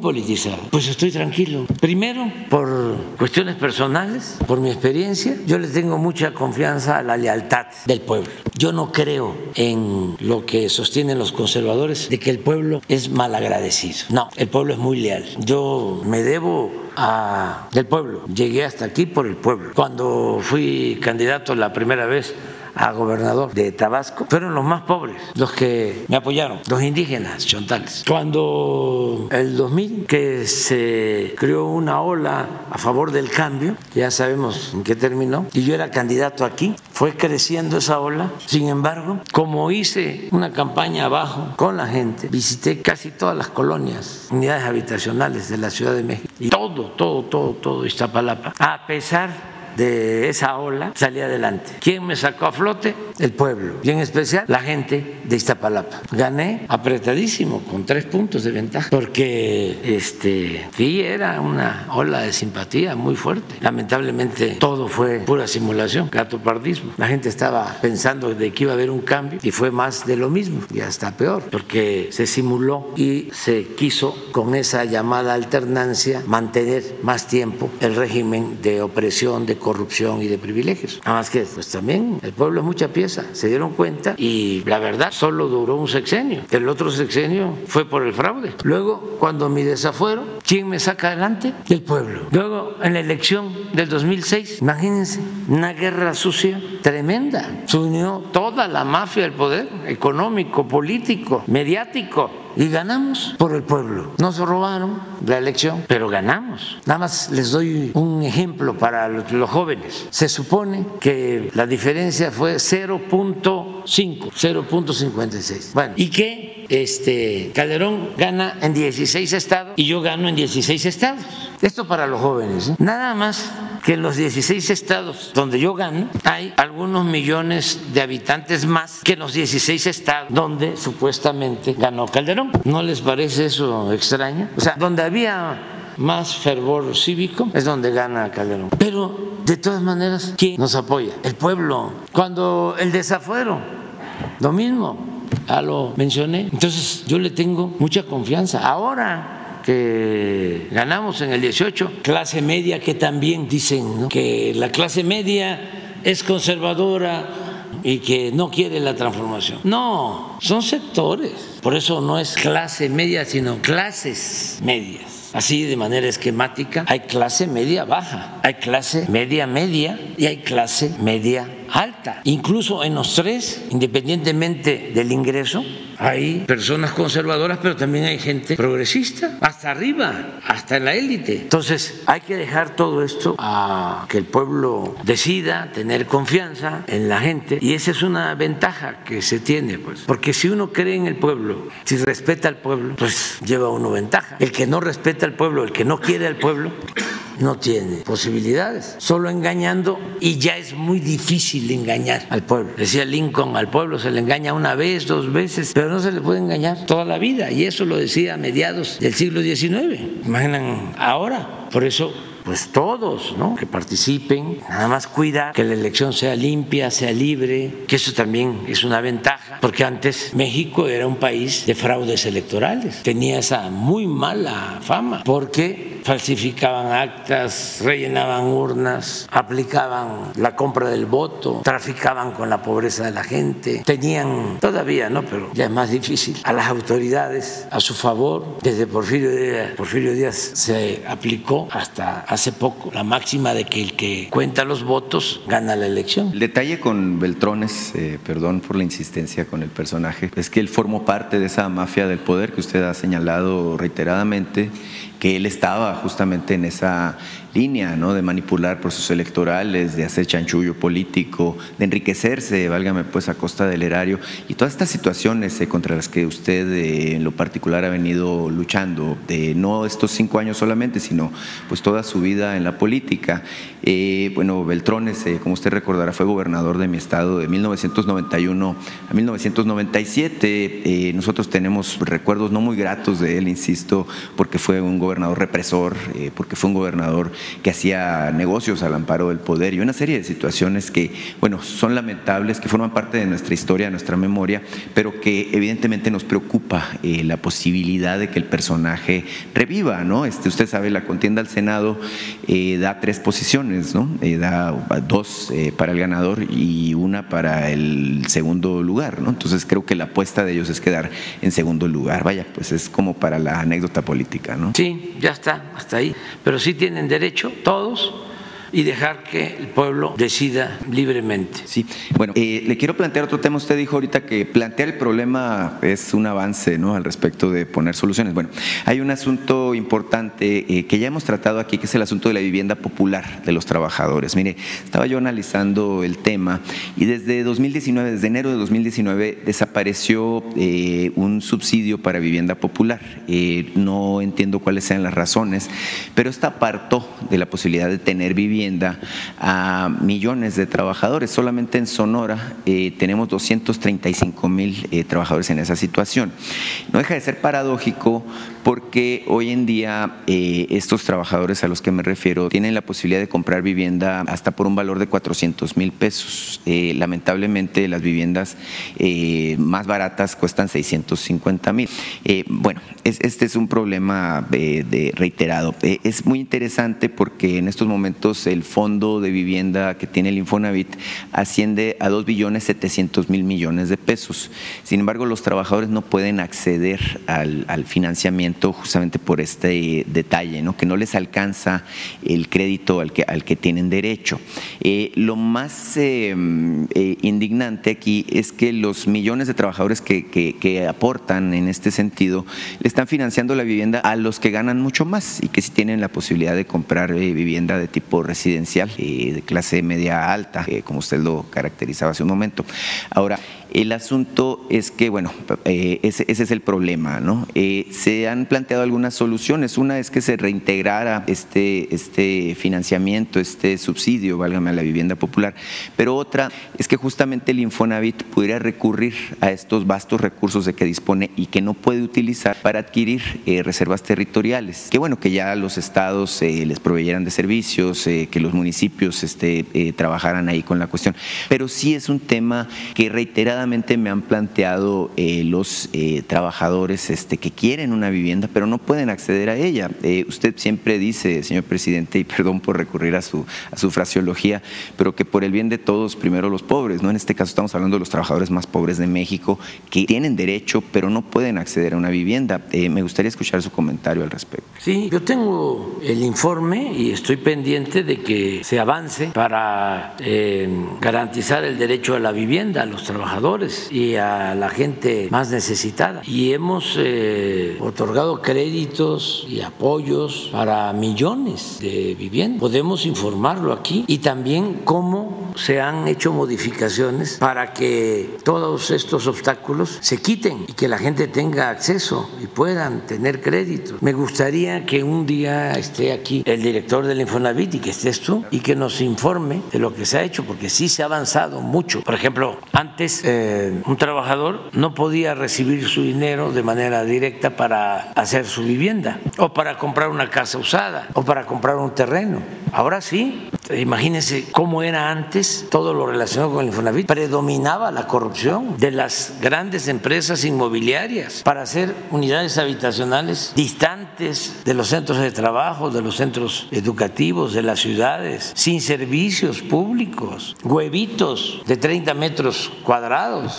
pues estoy tranquilo. Primero, por cuestiones personales, por mi experiencia, yo le tengo mucha confianza a la lealtad del pueblo. Yo no creo en lo que sostienen los conservadores de que el pueblo es malagradecido. No, el pueblo es muy leal. Yo me debo a, del pueblo. Llegué hasta aquí por el pueblo. Cuando fui candidato la primera vez a gobernador de Tabasco, fueron los más pobres los que me apoyaron, los indígenas chontales. Cuando el 2000, que se creó una ola a favor del cambio, ya sabemos en qué terminó, y yo era candidato aquí, fue creciendo esa ola. Sin embargo, como hice una campaña abajo con la gente, visité casi todas las colonias, unidades habitacionales de la Ciudad de México, y todo, todo, todo, todo Iztapalapa, a pesar de esa ola salí adelante. ¿Quién me sacó a flote? El pueblo y en especial la gente de Iztapalapa. Gané apretadísimo con tres puntos de ventaja porque este sí era una ola de simpatía muy fuerte. Lamentablemente todo fue pura simulación, gatopardismo. La gente estaba pensando de que iba a haber un cambio y fue más de lo mismo y hasta peor porque se simuló y se quiso con esa llamada alternancia mantener más tiempo el régimen de opresión de corrupción y de privilegios. Nada más que, pues también el pueblo es mucha pieza, se dieron cuenta y la verdad solo duró un sexenio. El otro sexenio fue por el fraude. Luego, cuando mi desafuero, ¿quién me saca adelante? El pueblo. Luego, en la elección del 2006, imagínense, una guerra sucia tremenda. Se unió toda la mafia del poder, económico, político, mediático y ganamos por el pueblo. Nos robaron la elección, pero ganamos. Nada más les doy un ejemplo para los jóvenes. Se supone que la diferencia fue 0.5, 0.56. Bueno, y que este Calderón gana en 16 estados y yo gano en 16 estados. Esto para los jóvenes. ¿eh? Nada más que en los 16 estados donde yo gano hay algunos millones de habitantes más que en los 16 estados donde supuestamente ganó Calderón. ¿No les parece eso extraño? O sea, donde había más fervor cívico es donde gana Calderón. Pero de todas maneras, ¿quién nos apoya? El pueblo. Cuando el desafuero, lo mismo, ya lo mencioné. Entonces yo le tengo mucha confianza. Ahora que ganamos en el 18, clase media que también dicen que la clase media es conservadora y que no quiere la transformación. No, son sectores. Por eso no es clase media, sino clases medias. Así de manera esquemática, hay clase media baja, hay clase media media y hay clase media alta. Incluso en los tres, independientemente del ingreso, hay personas conservadoras, pero también hay gente progresista, hasta arriba, hasta en la élite. Entonces, hay que dejar todo esto a que el pueblo decida, tener confianza en la gente, y esa es una ventaja que se tiene, pues, porque si uno cree en el pueblo, si respeta al pueblo, pues lleva uno ventaja. El que no respeta al pueblo, el que no quiere al pueblo, no tiene posibilidades, solo engañando y ya es muy difícil engañar al pueblo. Decía Lincoln, al pueblo se le engaña una vez, dos veces, pero no se le puede engañar toda la vida y eso lo decía a mediados del siglo XIX. Imaginan ahora, por eso pues todos, ¿no? Que participen, nada más cuidar que la elección sea limpia, sea libre, que eso también es una ventaja, porque antes México era un país de fraudes electorales, tenía esa muy mala fama, porque falsificaban actas, rellenaban urnas, aplicaban la compra del voto, traficaban con la pobreza de la gente, tenían todavía, ¿no? Pero ya es más difícil, a las autoridades a su favor, desde Porfirio Díaz, se aplicó hasta hace poco la máxima de que el que cuenta los votos gana la elección. El detalle con Beltrones, eh, perdón por la insistencia con el personaje, es que él formó parte de esa mafia del poder que usted ha señalado reiteradamente, él estaba justamente en esa línea, ¿no? De manipular procesos electorales, de hacer chanchullo político, de enriquecerse, válgame pues, a costa del erario, y todas estas situaciones eh, contra las que usted eh, en lo particular ha venido luchando, de no estos cinco años solamente, sino pues toda su vida en la política. Eh, bueno, Beltrones, como usted recordará, fue gobernador de mi estado de 1991 a 1997. nosotros tenemos recuerdos no muy gratos de él, insisto, porque fue un gobernador represor, porque fue un gobernador que hacía negocios al amparo del poder y una serie de situaciones que, bueno, son lamentables, que forman parte de nuestra historia, de nuestra memoria, pero que evidentemente nos preocupa eh, la posibilidad de que el personaje reviva, ¿no? Este, usted sabe, la contienda al Senado eh, da tres posiciones, ¿no? Eh, da dos para el ganador y una para el segundo lugar, ¿no? Entonces creo que la apuesta de ellos es quedar en segundo lugar. Vaya, pues es como para la anécdota política, ¿no? Sí, ya está, hasta ahí. Pero sí tienen derecho todos y dejar que el pueblo decida libremente. Sí, bueno, eh, le quiero plantear otro tema. Usted dijo ahorita que plantear el problema es un avance ¿no? al respecto de poner soluciones. Bueno, hay un asunto importante eh, que ya hemos tratado aquí, que es el asunto de la vivienda popular de los trabajadores. Mire, estaba yo analizando el tema y desde 2019, desde enero de 2019, desapareció eh, un subsidio para vivienda popular. no entiendo cuáles sean las razones, pero esta apartó de la posibilidad de tener vivienda a millones de trabajadores. Solamente en Sonora eh, tenemos 235 mil eh, trabajadores en esa situación. No deja de ser paradójico porque hoy en día eh, estos trabajadores a los que me refiero tienen la posibilidad de comprar vivienda hasta por un valor de 400 mil pesos. lamentablemente las viviendas más baratas cuestan 650 mil. bueno, este es un problema reiterado. es muy interesante porque en estos momentos el fondo de vivienda que tiene el Infonavit asciende a 2 billones 700 mil millones de pesos. Sin embargo, los trabajadores no pueden acceder al, financiamiento justamente por este detalle, ¿no? que no les alcanza el crédito al que, tienen derecho. Eh, lo más eh, eh, indignante aquí es que los millones de trabajadores que, que aportan en este sentido le están financiando la vivienda a los que ganan mucho más y que sí tienen la posibilidad de comprar vivienda de tipo residencial eh, de clase media alta, eh, como usted lo caracterizaba hace un momento. Ahora, el asunto es que, bueno, eh, ese, es el problema, ¿no? Eh, se han planteado algunas soluciones. Una es que se reintegrara este, este financiamiento, este subsidio, válgame a la vivienda popular, pero otra es que justamente el Infonavit pudiera recurrir a estos vastos recursos de que dispone y que no puede utilizar para adquirir eh, reservas territoriales. Que bueno, que ya los estados les proveyeran de servicios, que los municipios este, trabajaran ahí con la cuestión. Pero sí es un tema que reiteradamente me han planteado eh, los eh, trabajadores este, que quieren una vivienda, pero no pueden acceder a ella. Eh, usted siempre dice, señor presidente, y perdón por recurrir a su, a su fraseología, pero que por el bien de todos, primero los pobres, ¿no? En este caso estamos hablando de los trabajadores más pobres de México, que tienen derecho, pero no pueden acceder a una vivienda. me gustaría escuchar su comentario al respecto. Sí, yo tengo el informe y estoy pendiente de que se avance para garantizar el derecho a la vivienda a los trabajadores y a la gente más necesitada. Y hemos eh, otorgado créditos y apoyos para millones de viviendas. Podemos informarlo aquí y también cómo se han hecho modificaciones para que todos estos obstáculos se quiten y que la gente tenga acceso y puedan tener crédito. Me gustaría que un día esté aquí el director del Infonavit y que estés tú y que nos informe de lo que se ha hecho, porque sí se ha avanzado mucho. Por ejemplo, antes eh, un trabajador no podía recibir su dinero de manera directa para hacer su vivienda o para comprar una casa usada o para comprar un terreno. Ahora sí, imagínense cómo era antes todo lo relacionado con el Infonavit. Predominaba la corrupción de las grandes empresas inmobiliarias para hacer unidades habitacionales distantes de los centros de trabajo, de los centros educativos, de las ciudades, sin servicios públicos, huevitos de 30 metros cuadrados.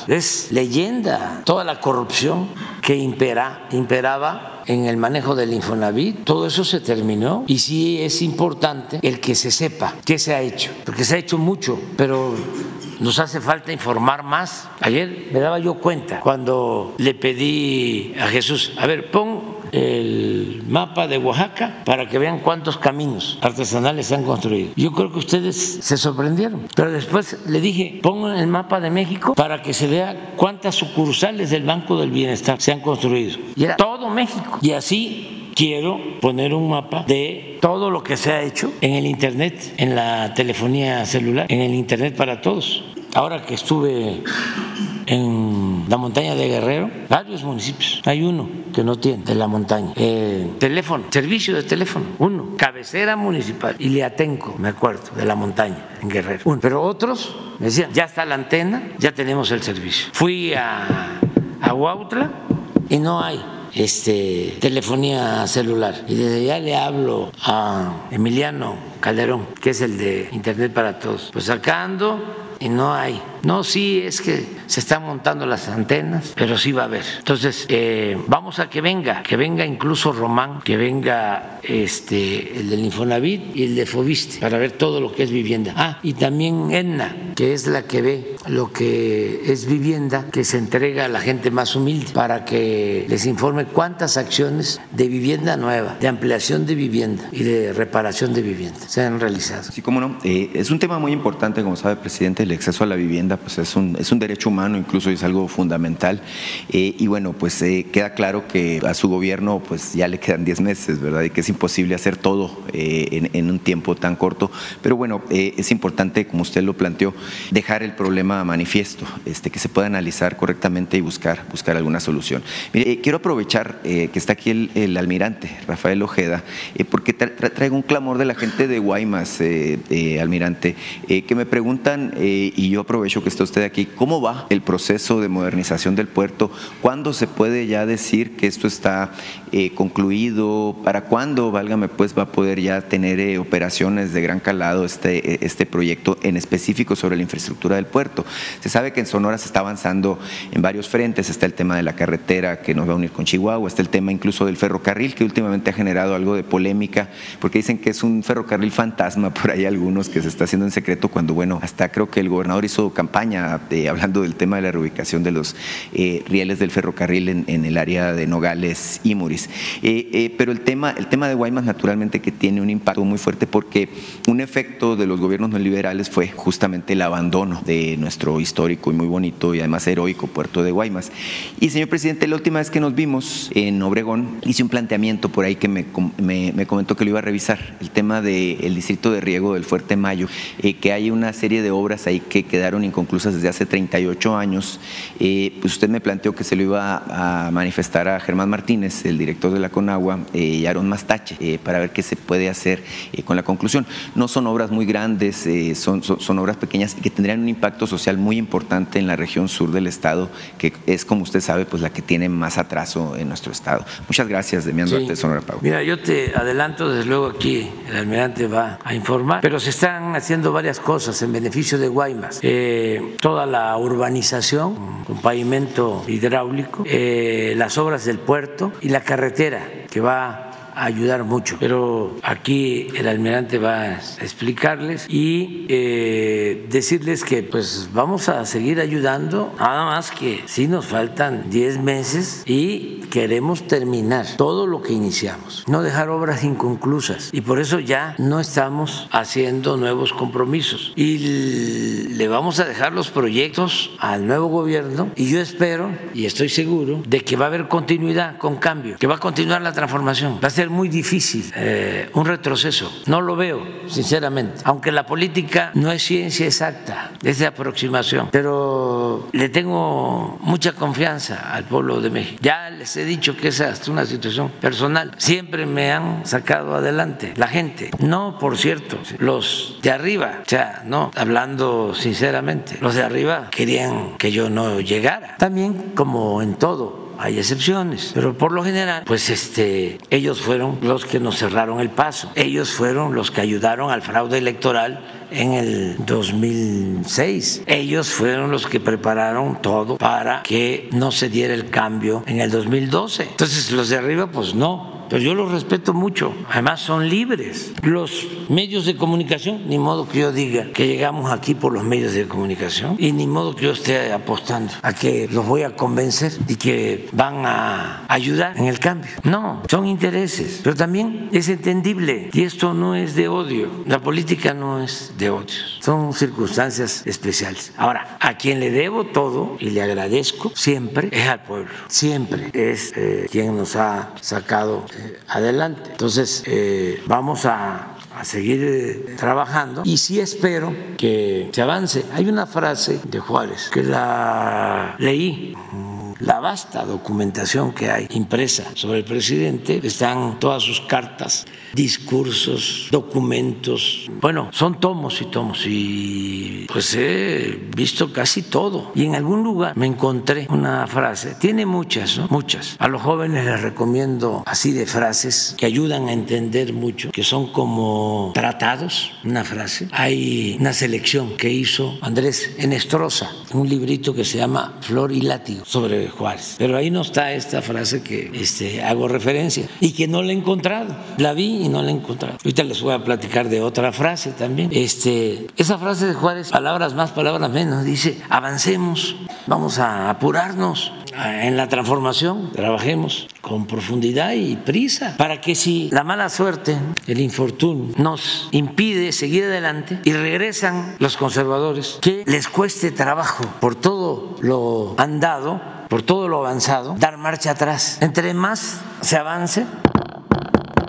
Es leyenda. Toda la corrupción que impera, imperaba en el manejo del Infonavit, todo eso se terminó. Y sí es importante el que se sepa qué se ha hecho, porque se ha hecho mucho, pero nos hace falta informar más. Ayer me daba yo cuenta cuando le pedí a Jesús, a ver, pon el mapa de Oaxaca para que vean cuántos caminos artesanales se han construido. Yo creo que ustedes se sorprendieron, pero después le dije, pongan el mapa de México para que se vea cuántas sucursales del Banco del Bienestar se han construido. Todo México. Y así quiero poner un mapa de todo lo que se ha hecho en el Internet, en la telefonía celular, en el Internet para todos. Ahora que estuve en la montaña de Guerrero, varios municipios, hay uno que no tiene de la montaña. Eh, teléfono, servicio de teléfono, uno, cabecera municipal, Iliatenco, me acuerdo, de la montaña en Guerrero. Uno. Pero otros me decían, ya está la antena, ya tenemos el servicio. Fui a, a Huautla y no hay este, telefonía celular. Y desde ya le hablo a Emiliano Calderón, que es el de Internet para Todos. Pues sacando y no hay. No, sí, es que se están montando las antenas, pero sí va a haber. Entonces, eh, vamos a que venga, que venga incluso Román, que venga este, el del Infonavit y el de Fobiste para ver todo lo que es vivienda. Ah, y también Enna, que es la que ve lo que es vivienda, que se entrega a la gente más humilde para que les informe cuántas acciones de vivienda nueva, de ampliación de vivienda y de reparación de vivienda se han realizado. Sí, cómo no. Eh, es un tema muy importante, como sabe el presidente, el acceso a la vivienda pues es un, es un derecho humano, incluso es algo fundamental. Eh, y bueno, pues eh, queda claro que a su gobierno pues ya le quedan 10 meses, ¿verdad? Y que es imposible hacer todo en, en, un tiempo tan corto. Pero bueno, es importante, como usted lo planteó, dejar el problema manifiesto, este, que se pueda analizar correctamente y buscar, buscar alguna solución. Quiero aprovechar que está aquí el, el almirante Rafael Ojeda, porque traigo un clamor de la gente de Guaymas, almirante, que me preguntan y yo aprovecho que está usted aquí, ¿cómo va el proceso de modernización del puerto? ¿Cuándo se puede ya decir que esto está eh, concluido? ¿Para cuándo, válgame, pues va a poder ya tener eh, operaciones de gran calado este, eh, este proyecto en específico sobre la infraestructura del puerto? Se sabe que en Sonora se está avanzando en varios frentes, está el tema de la carretera que nos va a unir con Chihuahua, está el tema incluso del ferrocarril que últimamente ha generado algo de polémica porque dicen que es un ferrocarril fantasma por ahí algunos que se está haciendo en secreto cuando bueno, hasta creo que el gobernador hizo campaña eh, hablando del tema de la reubicación de los eh, rieles del ferrocarril en, el área de Nogales y Muris. Eh, pero el tema, el tema de Guaymas naturalmente que tiene un impacto muy fuerte porque un efecto de los gobiernos neoliberales fue justamente el abandono de nuestro histórico y muy bonito y además heroico puerto de Guaymas. Y señor presidente, la última vez que nos vimos en Obregón hice un planteamiento por ahí que me, me, comentó que lo iba a revisar, el tema del distrito de riego del Fuerte Mayo, que hay una serie de obras ahí que quedaron inconclusas desde hace 38 años. Eh, pues usted me planteó que se lo iba a manifestar a Germán Martínez, el director de la Conagua, eh, y Aaron Mastache, eh, para ver qué se puede hacer con la conclusión. No son obras muy grandes, son, son, obras pequeñas y que tendrían un impacto social muy importante en la región sur del estado, que es, como usted sabe, pues la que tiene más atraso en nuestro estado. Muchas gracias, Demián Duarte, Sonora Pau. Mira, yo te adelanto, desde luego aquí el almirante va a informar, pero se están haciendo varias cosas en beneficio de Guaymas. Eh, toda la urbanización con pavimento hidráulico, eh, las obras del puerto y la carretera que va ayudar mucho. Pero aquí el almirante va a explicarles y eh, decirles que pues vamos a seguir ayudando, nada más que sí nos faltan 10 meses y queremos terminar todo lo que iniciamos, no dejar obras inconclusas y por eso ya no estamos haciendo nuevos compromisos y le vamos a dejar los proyectos al nuevo gobierno y yo espero y estoy seguro de que va a haber continuidad con cambio, que va a continuar la transformación. Va a ser muy difícil eh, un retroceso. No lo veo, sinceramente, aunque la política no es ciencia exacta, es de aproximación, pero le tengo mucha confianza al pueblo de México. Ya les he dicho que esa es una situación personal. Siempre me han sacado adelante la gente. No, por cierto, los de arriba, o sea, no, hablando sinceramente, los de arriba querían que yo no llegara. También, como en todo, hay excepciones, pero por lo general, pues este, ellos fueron los que nos cerraron el paso, ellos fueron los que ayudaron al fraude electoral en el 2006. Ellos fueron los que prepararon todo para que no se diera el cambio en el 2012. Entonces los de arriba, pues no, pero yo los respeto mucho. Además son libres. Los medios de comunicación, ni modo que yo diga que llegamos aquí por los medios de comunicación y ni modo que yo esté apostando a que los voy a convencer y que van a ayudar en el cambio. No, son intereses, pero también es entendible y esto no es de odio. La política no es de odio, son circunstancias especiales. Ahora, a quien le debo todo y le agradezco siempre es al pueblo, siempre es eh, quien nos ha sacado eh, adelante. Entonces, eh, vamos a, seguir eh, trabajando y sí espero que se avance. Hay una frase de Juárez que la leí la vasta documentación que hay impresa sobre el presidente, están todas sus cartas, discursos, documentos, bueno, son tomos y tomos y pues he visto casi todo. Y en algún lugar me encontré una frase, tiene muchas, ¿no? Muchas. A los jóvenes les recomiendo así de frases que ayudan a entender mucho, que son como tratados, una frase. Hay una selección que hizo Andrés Enestrosa, un librito que se llama Flor y Látigo sobre Juárez. Pero ahí no está esta frase que este, hago referencia y que no la he encontrado. La vi y no la he encontrado. Ahorita les voy a platicar de otra frase también. Este, esa frase de Juárez, palabras más, palabras menos, dice, avancemos, vamos a apurarnos en la transformación, trabajemos con profundidad y prisa, para que si la mala suerte, el infortunio, nos impide seguir adelante y regresan los conservadores, que les cueste trabajo por todo lo andado, por todo lo avanzado, dar marcha atrás. Entre más se avance,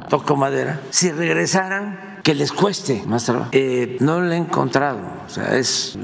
toco madera, si regresaran que les cueste más trabajo. Eh, no lo he encontrado. O sea, es,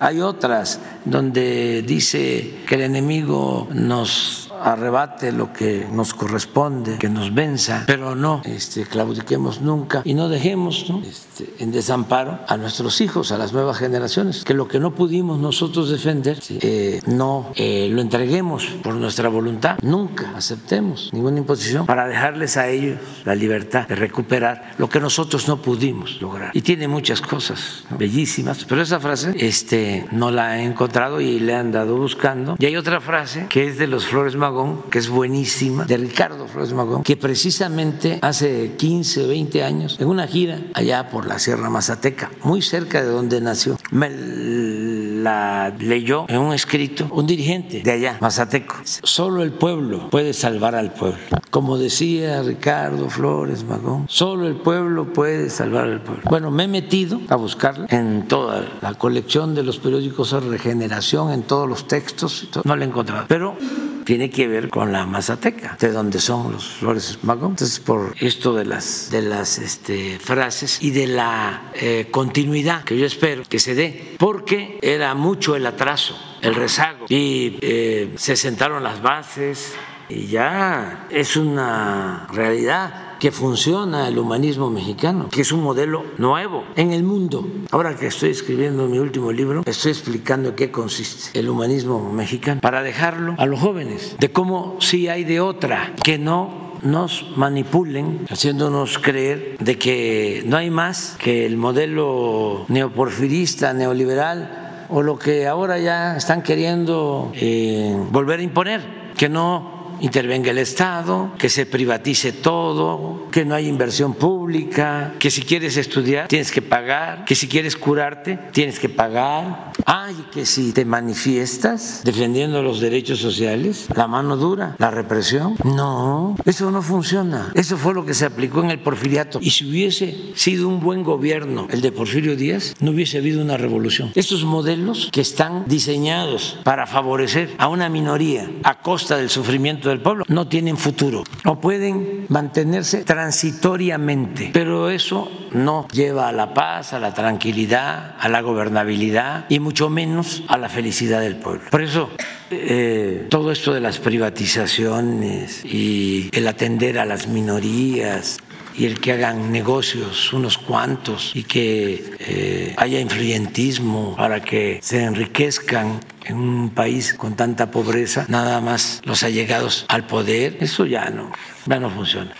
hay otras donde dice que el enemigo nos arrebate lo que nos corresponde, que nos venza, pero no este, claudiquemos nunca y no dejemos este, en desamparo a nuestros hijos, a las nuevas generaciones, que lo que no pudimos nosotros defender, eh, no eh, lo entreguemos por nuestra voluntad, nunca aceptemos ninguna imposición para dejarles a ellos la libertad de recuperar lo que nosotros no pudimos lograr. Y tiene muchas cosas bellísimas, pero esa frase este, no la he encontrado y le he andado buscando. Y hay otra frase que es de los Flores Magos que es buenísima, de Ricardo Flores Magón, que precisamente hace 15, 20 años, en una gira allá por la Sierra Mazateca, muy cerca de donde nació, me la leyó en un escrito un dirigente de allá, Mazateco. Solo el pueblo puede salvar al pueblo. Como decía Ricardo Flores Magón, solo el pueblo puede salvar al pueblo. Bueno, me he metido a buscarla en toda la colección de los periódicos de regeneración, en todos los textos, no la he encontrado. Pero tiene que ver con la Mazateca, de donde son los Flores Magón. Entonces, por esto de las, de las este, frases y de la eh, continuidad que yo espero que se dé, porque era mucho el atraso, el rezago, y eh, se sentaron las bases y ya es una realidad que funciona el humanismo mexicano, que es un modelo nuevo en el mundo. Ahora que estoy escribiendo mi último libro, estoy explicando qué consiste el humanismo mexicano para dejarlo a los jóvenes, de cómo sí hay de otra, que no nos manipulen haciéndonos creer de que no hay más que el modelo neoporfirista, neoliberal o lo que ahora ya están queriendo eh, volver a imponer, que no intervenga el Estado, que se privatice todo, que no hay inversión pública, que si quieres estudiar tienes que pagar, que si quieres curarte tienes que pagar. Ay, que si te manifiestas defendiendo los derechos sociales, la mano dura, la represión. No, eso no funciona. Eso fue lo que se aplicó en el porfiriato. Y si hubiese sido un buen gobierno el de Porfirio Díaz, no hubiese habido una revolución. Estos modelos que están diseñados para favorecer a una minoría a costa del sufrimiento del pueblo no tienen futuro. No pueden mantenerse transitoriamente, pero eso no lleva a la paz, a la tranquilidad, a la gobernabilidad y mucho menos a la felicidad del pueblo. Por eso eh, todo esto de las privatizaciones y el atender a las minorías y el que hagan negocios unos cuantos y que eh, haya influyentismo para que se enriquezcan en un país con tanta pobreza, nada más los allegados al poder, eso ya no, ya no funciona.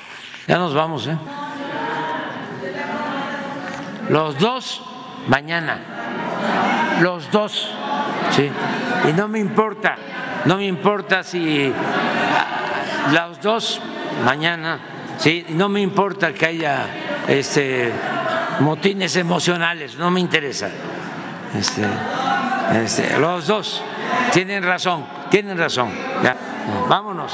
Ya nos vamos, ¿eh? Los dos mañana, los dos, sí. Y no me importa, no me importa si los dos mañana Sí, no me importa que haya este, motines emocionales, no me interesa. Este, este, los dos tienen razón, tienen razón. Vámonos.